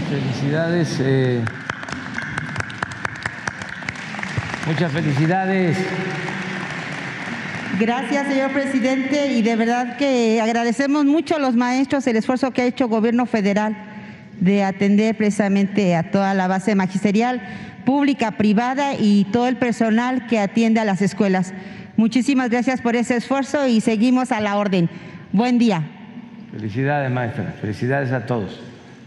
Felicidades. eh, muchas felicidades. Gracias, señor presidente, y de verdad que agradecemos mucho a los maestros el esfuerzo que ha hecho el gobierno federal de atender precisamente a toda la base magisterial, pública, privada y todo el personal que atiende a las escuelas. Muchísimas gracias por ese esfuerzo y seguimos a la orden. Buen día. Felicidades, maestra. Felicidades a todos.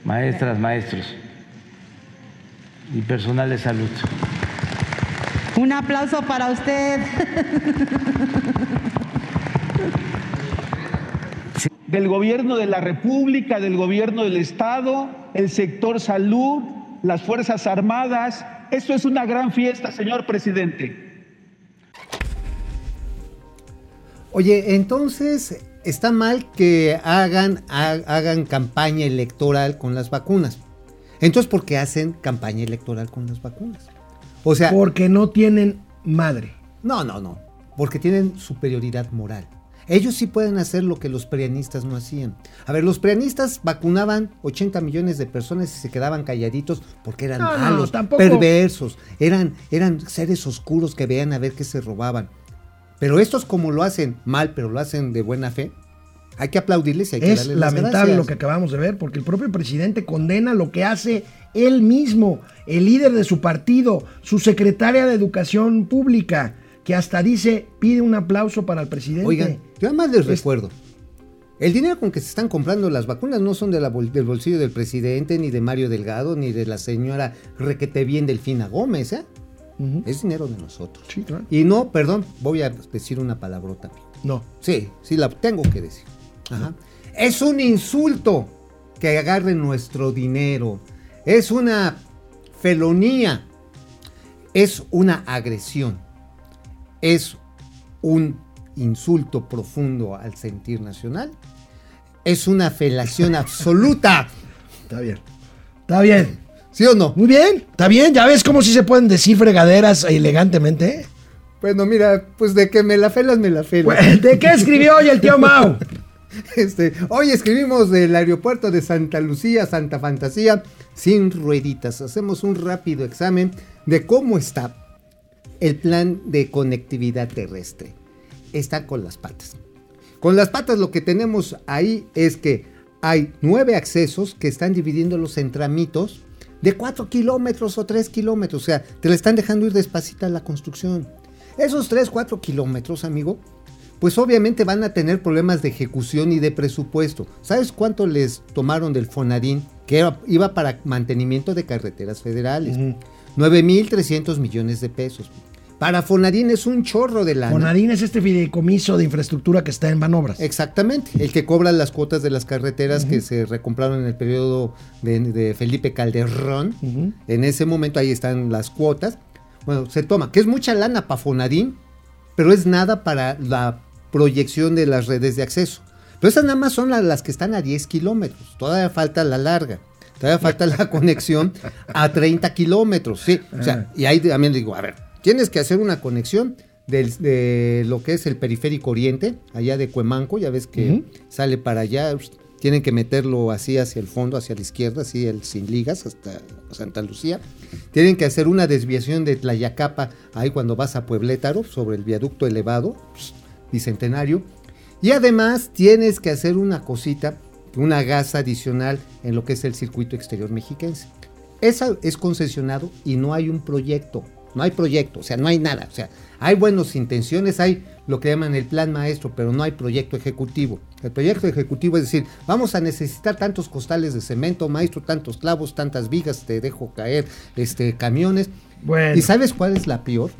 Maestras, maestros. Y personal de salud. Un aplauso para usted. del gobierno de la República, del gobierno del Estado, el sector salud, las Fuerzas Armadas. Esto es una gran fiesta, señor presidente. Oye, entonces está mal que hagan, ha- hagan campaña electoral con las vacunas. Entonces, ¿por qué hacen campaña electoral con las vacunas? O sea, Porque no tienen madre. no, no, no. Porque tienen superioridad moral. Ellos sí pueden hacer lo que los prianistas no hacían. A ver, los prianistas vacunaban 80 millones de personas y se quedaban calladitos porque eran No, malos, perversos, eran, eran seres oscuros que veían a ver qué se robaban. Pero estos como lo hacen mal, pero lo hacen de buena fe, hay que aplaudirles y hay que Es darles lamentable lo que acabamos de ver, porque el propio presidente condena lo que hace él mismo, el líder de su partido, su secretaria de Educación Pública, que hasta dice, pide un aplauso para el presidente. Oigan, yo además les recuerdo, el dinero con que se están comprando las vacunas no son de la bol- del bolsillo del presidente, ni de Mario Delgado, ni de la señora Requete Bien Delfina Gómez, ¿eh? Es dinero de nosotros. Sí, claro. Y no, perdón, voy a decir una palabrota. No. Sí, sí, la tengo que decir. Ajá. Es un insulto que agarren nuestro dinero. Es una felonía. Es una agresión. Es un insulto profundo al sentir nacional. Es una felación absoluta. Está bien. Está bien. ¿Sí o no? Muy bien. Está bien. Ya ves cómo sí se pueden decir fregaderas elegantemente. Bueno, mira, pues de que me la felas, me la felas. Pues, ¿De qué escribió hoy el tío Mau? Este, hoy escribimos del aeropuerto de Santa Lucía, Santa Fantasía, sin rueditas. Hacemos un rápido examen de cómo está el plan de conectividad terrestre. Está con las patas. Con las patas lo que tenemos ahí es que hay nueve accesos que están dividiéndolos en tramitos de 4 kilómetros o 3 kilómetros. O sea, te la están dejando ir despacita la construcción. Esos 3, 4 kilómetros, amigo, pues obviamente van a tener problemas de ejecución y de presupuesto. ¿Sabes cuánto les tomaron del Fonadín? Que era- iba para mantenimiento de carreteras federales. 9.300 millones de pesos. Para Fonadín es un chorro de lana. Fonadín es este fideicomiso de infraestructura que está en Banobras. Exactamente, el que cobra las cuotas de las carreteras que se recompraron en el periodo de, de Felipe Calderón. En ese momento ahí están las cuotas. Bueno, se toma, que es mucha lana para Fonadín, pero es nada para la proyección de las redes de acceso. Pero esas nada más son la- las que están a 10 kilómetros. Todavía falta la larga. Todavía falta la conexión a 30 kilómetros. Sí, o sea, y ahí también digo, a ver, tienes que hacer una conexión del- de lo que es el periférico oriente, allá de Cuemanco, ya ves que sale para allá, tienen que meterlo así hacia el fondo, hacia la izquierda, así el sin ligas hasta Santa Lucía. Tienen que hacer una desviación de Tlayacapa, ahí cuando vas a Pueblétaro, sobre el viaducto elevado, pues, bicentenario. Y además tienes que hacer una cosita, una gas adicional en lo que es el circuito exterior mexiquense. Esa es concesionado y no hay un proyecto. No hay proyecto, o sea, no hay nada. O sea, hay buenas intenciones, hay lo que llaman el plan maestro, pero no hay proyecto ejecutivo. El proyecto ejecutivo es decir, vamos a necesitar tantos costales de cemento, maestro, tantos clavos, tantas vigas, te dejo caer, este, camiones. Bueno. ¿Y sabes cuál es la peor?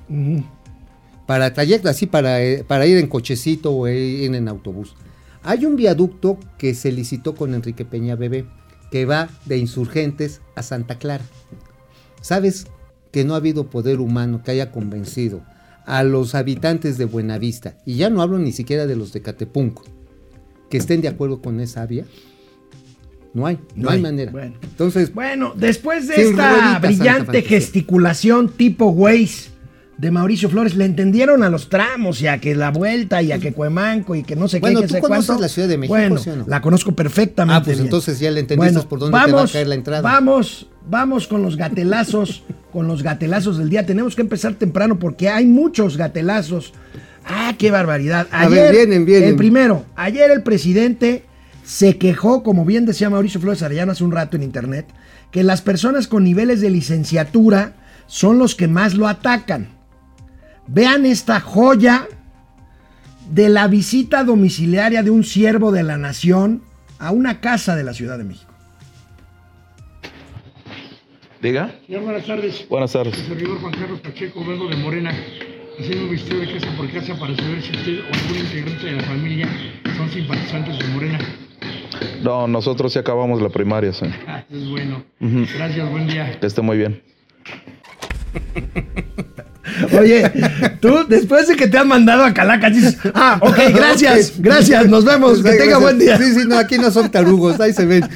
Para trayecto así, para, eh, para ir en cochecito o ir en autobús. Hay un viaducto que se licitó con Enrique Peña Bebé, que va de Insurgentes a Santa Clara. ¿Sabes que no ha habido poder humano que haya convencido a los habitantes de Buenavista, y ya no hablo ni siquiera de los de Catepunco, que estén de acuerdo con esa vía? No hay, no, No hay, hay. manera. Bueno. Entonces, Bueno, después de esta brillante gesticulación tipo Waze de Mauricio Flores, le entendieron a los tramos y a que la vuelta y a que Cuemanco y que no sé Bueno, qué, que ¿tú sé conoces cuánto. la Ciudad de México, Bueno, sí o no? la conozco perfectamente. Ah, pues bien. entonces ya le entendiste por dónde te va a caer la entrada. Vamos, vamos con los gatelazos, con los gatelazos del día. Tenemos que empezar temprano porque hay muchos gatelazos. Ah, qué barbaridad. A ver, vienen, vienen. El primero, ayer el presidente se quejó, como bien decía Mauricio Flores Arellano hace un rato en internet, que las personas con niveles de licenciatura son los que más lo atacan. Vean esta joya de la visita domiciliaria de un siervo de la nación a una casa de la Ciudad de México. Diga. Señor, buenas tardes. Buenas tardes. El servidor Juan Carlos Pacheco, vengo de Morena, haciendo un visteo de casa por casa para saber si usted o algún integrante de la familia son simpatizantes de Morena. No, nosotros sí acabamos la primaria, sí. Ah, es bueno. Gracias, buen día. Que esté muy bien. Oye, tú después de que te han mandado a Calacas dices, ah, ok, gracias, gracias, nos vemos, que tenga buen día. Sí, sí, no, aquí no son tarugos, ahí se ven.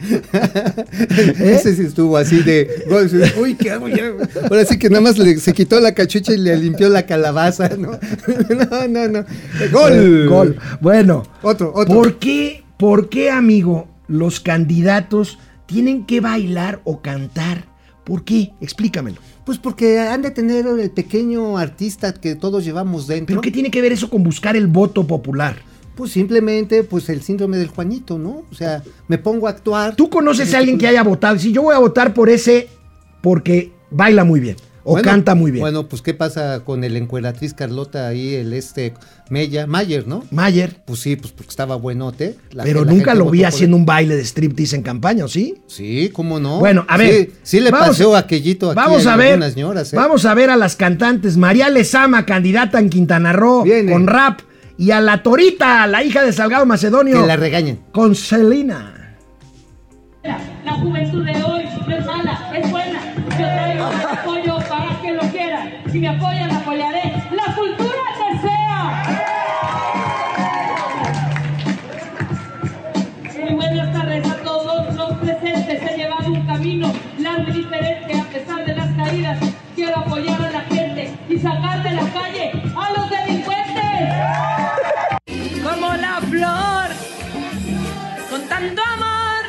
Ese sí estuvo así de. Uy, ¿qué hago ya? Ahora sí que nada más le- se quitó la cachucha y le limpió la calabaza, ¿no? No, no, no. ¡Gol! Gol. Bueno, Otro, otro. ¿por qué, por qué, amigo, los candidatos tienen que bailar o cantar? ¿Por qué? Explícamelo. Pues porque han de tener el pequeño artista que todos llevamos dentro. ¿Pero qué tiene que ver eso con buscar el voto popular? Pues simplemente, pues el síndrome del Juanito, ¿no? O sea, me pongo a actuar. ¿Tú conoces a alguien que haya votado? Si yo voy a votar por ese porque baila muy bien o Bueno, canta muy bien. Bueno, pues ¿qué pasa con el encueratriz Carlota ahí, el este Mella, Mayer, ¿no? Mayer. Pues sí, pues porque estaba buenote. La- pero la nunca lo vi haciendo un baile de striptease en campaña, ¿o ¿sí? Sí, ¿cómo no? Bueno, a ver. Sí, le vamos- pasó aquellito aquí Vamos a ver. algunas señoras, ¿eh? Vamos a ver a las cantantes. María Lezama, candidata en Quintana Roo, con rap. Y a la Torita, la hija de Salgado Macedonio. Que la regañen. Con Celina. La juventud de hoy no es mala, es buena. Yo traigo el apoyo para que lo quieran. Si me apoyan, apoyaré. La cultura desea. Muy buenas tardes a todos los presentes. He llevado un camino largo y diferente a pesar de las caídas. Quiero apoyar a la gente y sacar de la calle como la flor, con tanto amor,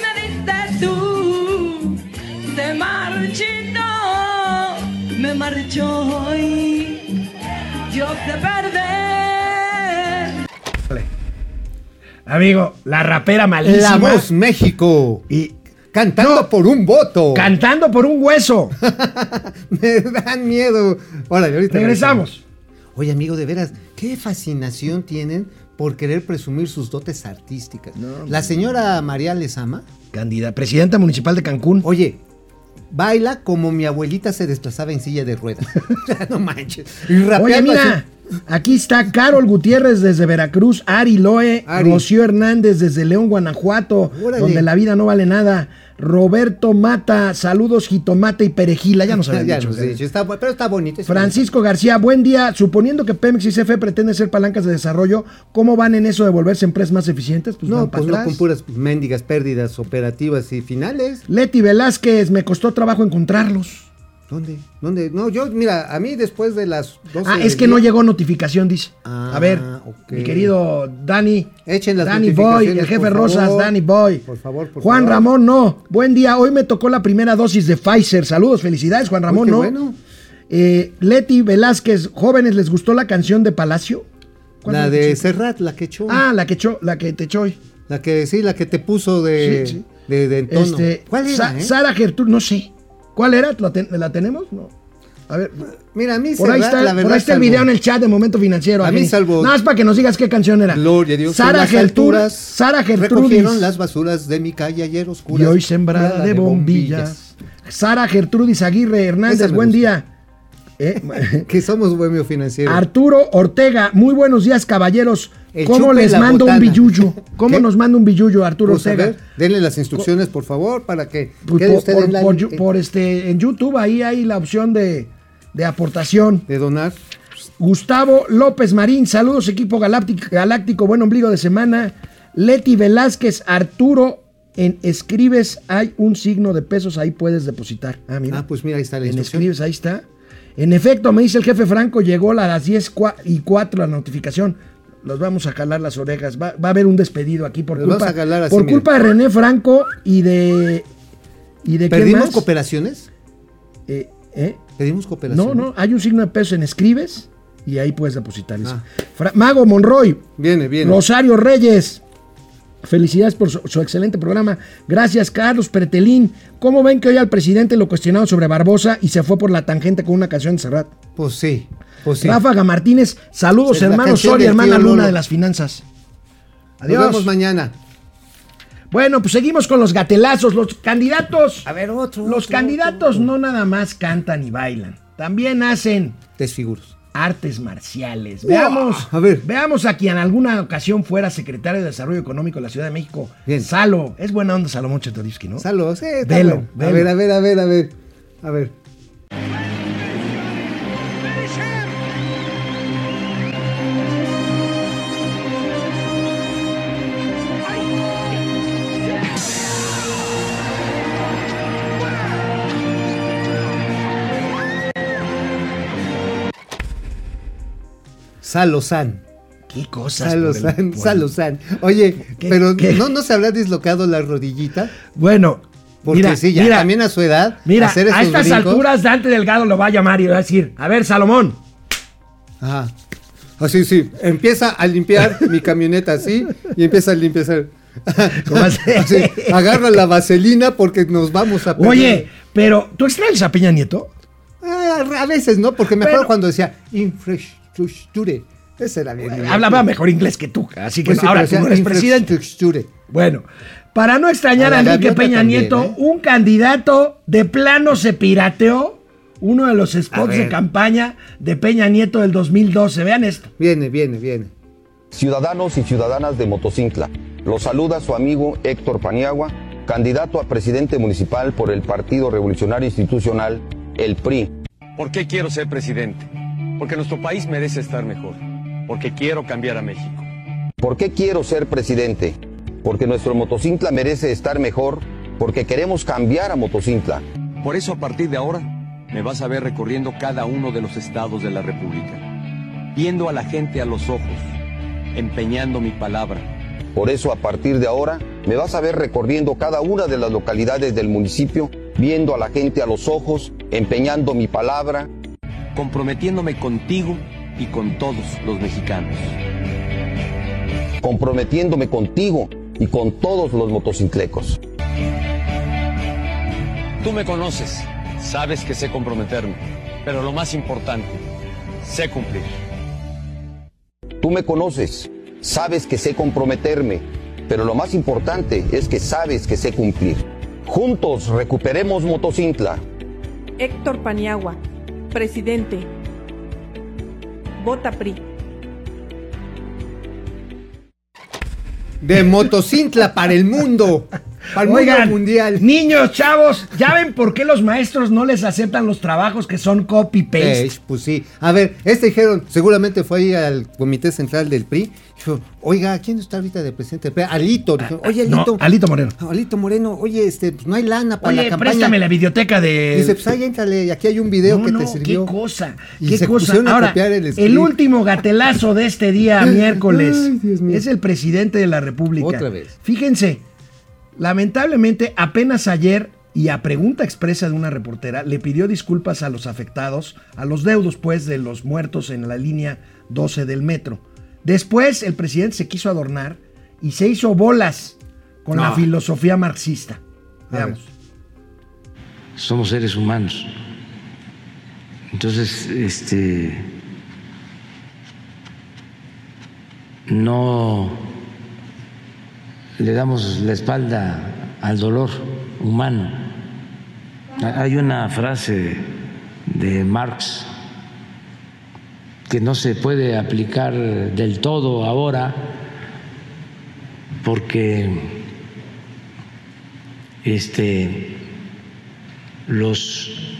me diste tú, te marchito, me marchó hoy, yo te perdí. Amigo, la rapera malísima. La voz México. Y cantando por un voto. Cantando por un hueso. Me dan miedo. Órale, ahorita Regresamos. Oye, amigo, de veras, qué fascinación tienen por querer presumir sus dotes artísticas. la señora María Lezama. Candida, presidenta municipal de Cancún. Oye, baila como mi abuelita se desplazaba en silla de ruedas. no manches. Y Oye, mira, aquí está Carol Gutiérrez desde Veracruz, Ari Loe, Ari. Rocío Hernández desde León, Guanajuato, Órale. donde la vida no vale nada. Roberto Mata, saludos, jitomate y perejila, ya nos habían Ya dicho. nos dicho, está pero está bonito. está Francisco García, buen día. Suponiendo que Pemex y CFE pretenden ser palancas de desarrollo, ¿cómo van en eso de volverse empresas más eficientes? Pues No, pues no con puras mendigas pérdidas operativas y finales. Leti Velázquez, me costó trabajo encontrarlos. ¿Dónde? ¿Dónde? No, yo, mira, a mí después de las 12 Ah, es que no llegó notificación, dice. Ah, a ver, ok. mi querido Dani. Echen las Dani Boy, el jefe Rosas, favor. Dani Boy. Por favor, por Juan favor. Ramón, no. Buen día. Hoy me tocó la primera dosis de Pfizer. Saludos, felicidades, Juan Ramón, qué ¿no? bueno. Eh, Leti Velázquez, jóvenes, ¿les gustó la canción de Palacio? ¿Cuál La de Serrat, la que echó. Ah, la que echó, la que te echó hoy. La que, sí, la que te puso de, Sí, sí. de, de entono. Este, ¿Cuál era, Sa- eh? Sara Gertrude, no sé. ¿Cuál era? ¿La, ten- la tenemos? No. A ver. Mira, a mí Por ahí está, la por ahí está el video en el chat de Momento Financiero. A mí salvo- Nada más para que nos digas qué canción era. Gloria a Dios. Sara alturas Sara Gertrudis. Recogieron las basuras de mi calle ayer Y oscuras. hoy sembrada de bombillas. Sara Gertrudis Aguirre Hernández, buen gusta. día. Eh, Que somos bohemio financiero. Arturo Ortega, muy buenos días, caballeros. El ¿Cómo les mando un billuyo? ¿Cómo ¿Qué? nos manda un billuyo, Arturo Pues, a Ortega? ver, denle las instrucciones, por favor, para que Pues quede por, usted por- en la- por yu- por este, en YouTube, ahí hay la opción de, de aportación. de donar. Gustavo López Marín, saludos equipo galáctico, galáctico, buen ombligo de semana. Leti Velázquez, Arturo, en escribes hay un signo de pesos, ahí puedes depositar. Ah, mira. Ah, pues mira, ahí está la en instrucción. escribes, ahí está. En efecto, me dice el jefe Franco, llegó a las 10 cua- y 4 la notificación. Los vamos a jalar las orejas. Va, va a haber un despedido aquí por Los culpa, vamos a jalar así, por mira. culpa de René Franco y de. ¿Y de quién ¿Pedimos más? cooperaciones? Eh, ¿eh? ¿Pedimos cooperaciones? No, no, hay un signo de pesos en escribes y ahí puedes depositar. dice. Ah. Mago Monroy, Viene, viene. Rosario Reyes. Felicidades por su, su excelente programa. Gracias, Carlos Pertelín. ¿Cómo ven que hoy al presidente lo cuestionaron sobre Barbosa y se fue por la tangente con una canción de Serrat? Pues sí, pues sí. Ráfaga Martínez, saludos Es hermano Soria, hermana Luna de las finanzas. Nos vemos Adiós. mañana. Bueno, pues seguimos con los gatelazos. Los candidatos. A ver, otro. Los otro, candidatos no nada más cantan y bailan. También hacen Desfiguros. artes marciales. Veamos, a ver. veamos a quien en alguna ocasión fuera secretario de Desarrollo Económico de la Ciudad de México. Bien. Salo. Es buena onda Salomón Chetorivsky, ¿no? Salo, sí, está Velo, velo. A ver, a ver, a ver, a ver. A ver. Salozán. Qué cosas. el- Salozán, Salozán. Oye, ¿Qué- pero qué? ¿no, ¿no se habrá dislocado la rodillita? Bueno, Porque mira, sí, ya mira, también a su edad, Mira, hacer a estas brincos. alturas Dante Delgado lo va a llamar y va a decir, a ver, Salomón, Ajá. Así, sí. Empieza a limpiar mi camioneta así y empieza a limpiar. Así, agarra la vaselina porque nos vamos a perder. oye, pero ¿tú extrañas a Peña Nieto? Ah, a veces, ¿no? Porque me Pero- acuerdo cuando decía infrastructure. Ese era bien. Hablaba mejor inglés que tú, así que Pues sí, ahora tú no eres presidente. Bueno, para no extrañar A a, Enrique Peña también, Nieto, ¿eh? un candidato de plano se pirateó uno de los spots de campaña de Peña Nieto del 2012. Vean esto. Viene, viene, viene. Ciudadanos y ciudadanas de Motocincla, los saluda su amigo Héctor Paniagua, candidato a presidente municipal por el Partido Revolucionario Institucional, el PRI. ¿Por qué quiero ser presidente? Porque nuestro país merece estar mejor. Porque quiero cambiar a México. ¿Por qué quiero ser presidente? Porque nuestro Motocincla merece estar mejor, porque queremos cambiar a Motocincla. Por eso a partir de ahora me vas a ver recorriendo cada uno de los estados de la República, viendo a la gente a los ojos, empeñando mi palabra. Por eso a partir de ahora me vas a ver recorriendo cada una de las localidades del municipio, viendo a la gente a los ojos, empeñando mi palabra, comprometiéndome contigo y con todos los mexicanos. comprometiéndome contigo y con todos los motociclecos. Tú me conoces, sabes que sé comprometerme, pero lo más importante, sé cumplir. Tú me conoces, sabes que sé comprometerme, pero lo más importante es que sabes que sé cumplir. Juntos recuperemos Motocintla. Héctor Paniagua, presidente. Vota PRI. De Motocintla para el mundo. Para el mundo mundial. niños, chavos, ¿ya ven por qué los maestros no les aceptan los trabajos que son copy-paste? Eh, pues sí. A ver, este dijeron, seguramente fue ahí al comité central del PRI. Dijo, oiga, ¿quién está ahorita de presidente? Alito. Dijo, oye, No, Alito. Alito Moreno. Alito Moreno, oye, este, pues no hay lana para Oye, la campaña. préstame la videoteca de... Dice, pues ahí éntrale, aquí hay un video No, que no, te sirvió. qué cosa, Y qué se cosa. a Ahora, copiar el el, último gatelazo de este día, miércoles, Ay, es el presidente de la República. Otra vez. Fíjense, lamentablemente apenas ayer y a pregunta expresa de una reportera le pidió disculpas a los afectados, a los deudos pues de los muertos en la línea 12 del metro. Después el presidente se quiso adornar y se hizo bolas con la filosofía marxista. Veamos. somos seres humanos. Entonces, este no le damos la espalda al dolor humano. Hay una frase de Marx que no se puede aplicar del todo ahora porque este los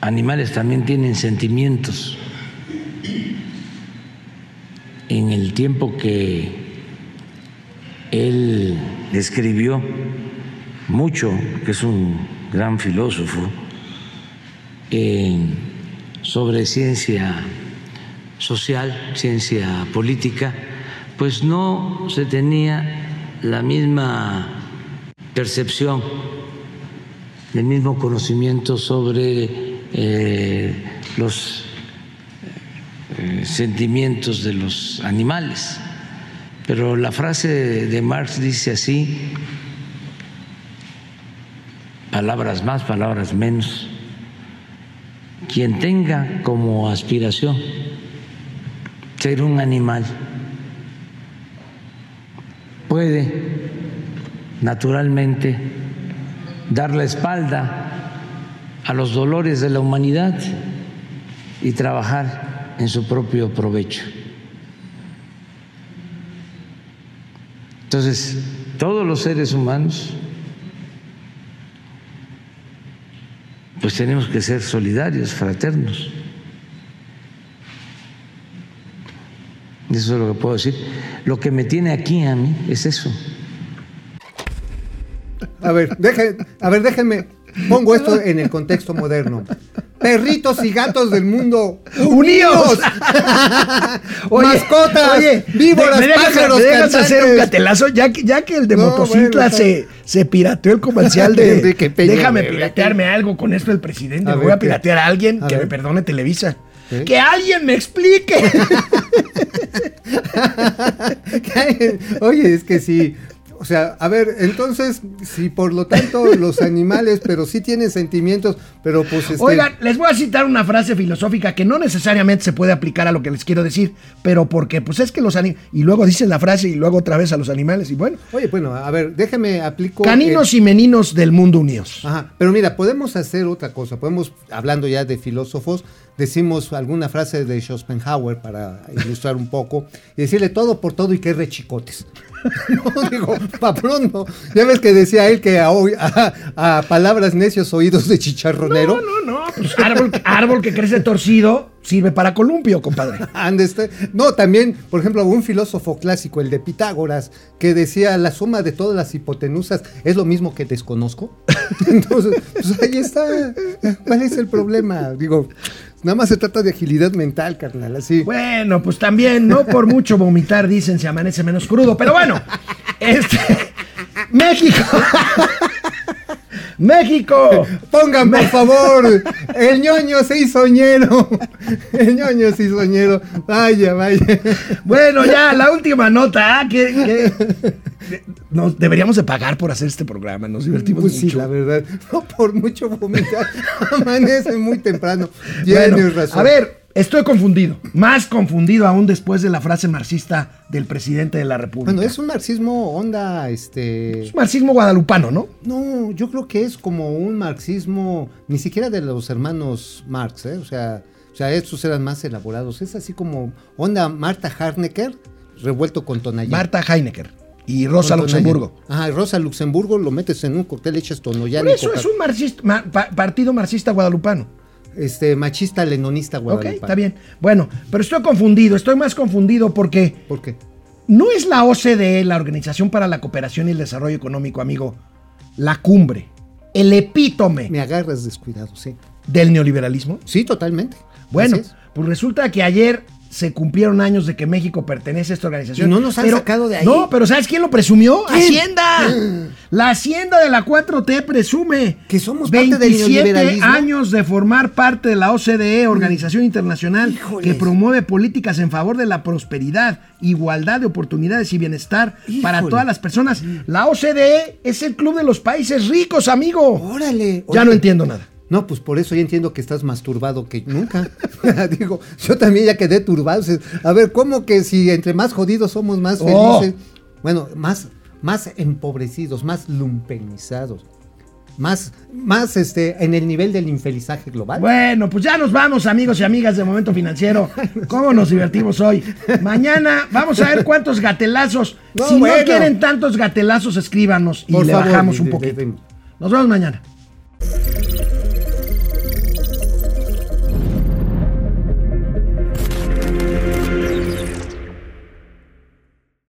animales también tienen sentimientos. En el tiempo que él escribió mucho, que es un gran filósofo, sobre ciencia social, ciencia política, pues no se tenía la misma percepción el mismo conocimiento sobre eh, los eh, sentimientos de los animales. Pero la frase de Marx dice así, palabras más, palabras menos, quien tenga como aspiración ser un animal puede naturalmente dar la espalda a los dolores de la humanidad y trabajar en su propio provecho. Entonces, todos los seres humanos, pues tenemos que ser solidarios, fraternos. Eso es lo que puedo decir. Lo que me tiene aquí a mí es eso. A ver, deje- a ver, déjenme. Pongo esto en el contexto moderno. Perritos y gatos del mundo ¡Unidos! Oye, Mascotas, oye, víboras, ¿me dejas- pájaros, me dejas hacer un gatelazo? Ya que, ya que el de No, Motocicla bueno, se, se pirateó el comercial De de, Peña déjame piratearme algo con esto del presidente. A ver, voy a piratear a alguien A que ver. me perdone Televisa. Que alguien me explique. Oye, es que sí. O sea, a ver, entonces, si por lo tanto los animales, pero sí tienen sentimientos, pero pues este, Oigan, les voy a citar una frase filosófica que no necesariamente se puede aplicar a lo que les quiero decir, pero porque pues es que los animales... Y luego dicen la frase y luego otra vez a los animales y bueno. Oye, bueno, a ver, déjame aplico. Caninos eh, y meninos del mundo unidos. Ajá, pero mira, podemos hacer otra cosa. Podemos, hablando ya de filósofos, decimos alguna frase de Schopenhauer para ilustrar un poco y decirle todo por todo y que rechicotes. no, digo, pa' pronto. Ya ves que decía él que a, a- a palabras necios oídos de chicharronero. No, no, pues árbol, árbol que crece torcido sirve para columpio, compadre. Ande este- No, también, por ejemplo, un filósofo clásico, el de Pitágoras, que decía la suma de todas las hipotenusas es lo mismo que desconozco. Entonces, pues ahí está. ¿Cuál es el problema? Digo, nada más se trata de agilidad mental, carnal, así. Bueno, pues también, no por mucho vomitar, dicen, se amanece menos crudo. Pero bueno, este. México. México. Pongan, por favor, el ñoño se hizo ñero. El ñoño se hizo ñero. Vaya, vaya. Bueno, ya, la última nota. ah, que, nos deberíamos de pagar por hacer este programa. Nos divertimos Pues sí, mucho. la verdad. No por mucho vomitar. Amanece muy temprano. Tienes Bueno, razón. A ver, estoy confundido. Más confundido aún después de la frase marxista del presidente de la República. Bueno, es un marxismo onda, este... Es marxismo guadalupano, ¿no? No, yo creo que es como un marxismo, ni siquiera de los hermanos Marx, ¿eh? O sea, o sea, estos eran más elaborados. Es así como onda Marta Harnecker revuelto con Tonayán. Marta Heinecker. Y Rosa. Luxemburgo. Ajá, Rosa Luxemburgo lo metes en un cóctel, echas tonoyán Por eso es un marxista, ma- pa- partido marxista guadalupano. Este machista lenonista Ok, guadalupano. está bien. Bueno, pero estoy confundido, estoy más confundido porque ¿Por qué? no es la OCDE, la Organización para la Cooperación y el Desarrollo Económico, amigo, la cumbre, el epítome Me agarras descuidado, sí. del neoliberalismo. Sí, totalmente. Bueno, pues resulta que ayer se cumplieron años de que México pertenece a esta organización. Y no nos han Pero- sacado de ahí. No, pero ¿sabes quién lo presumió? ¿Quién? Hacienda. La Hacienda de la 4T presume Que somos parte del 27 años de formar parte de la OCDE, Organización Internacional Híjoles. que promueve políticas en favor de la prosperidad, igualdad de oportunidades y bienestar para todas las personas. La OCDE es el club de los países ricos, amigo. Órale. Ya oye. no entiendo nada. No, pues por eso ya entiendo que estás más turbado que nunca. Digo, yo también ya quedé turbado. A ver, ¿cómo que si entre más jodidos somos más Oh. felices? Bueno, más, más empobrecidos, más lumpenizados. Más, más este, en el nivel del infelizaje global. Bueno, pues ya nos vamos, amigos y amigas de Momento Financiero. ¿Cómo nos divertimos hoy? Mañana vamos a ver cuántos gatelazos. No, si bueno. no quieren tantos gatelazos, escríbanos y Por le favor, bajamos un poquito. Nos vemos mañana.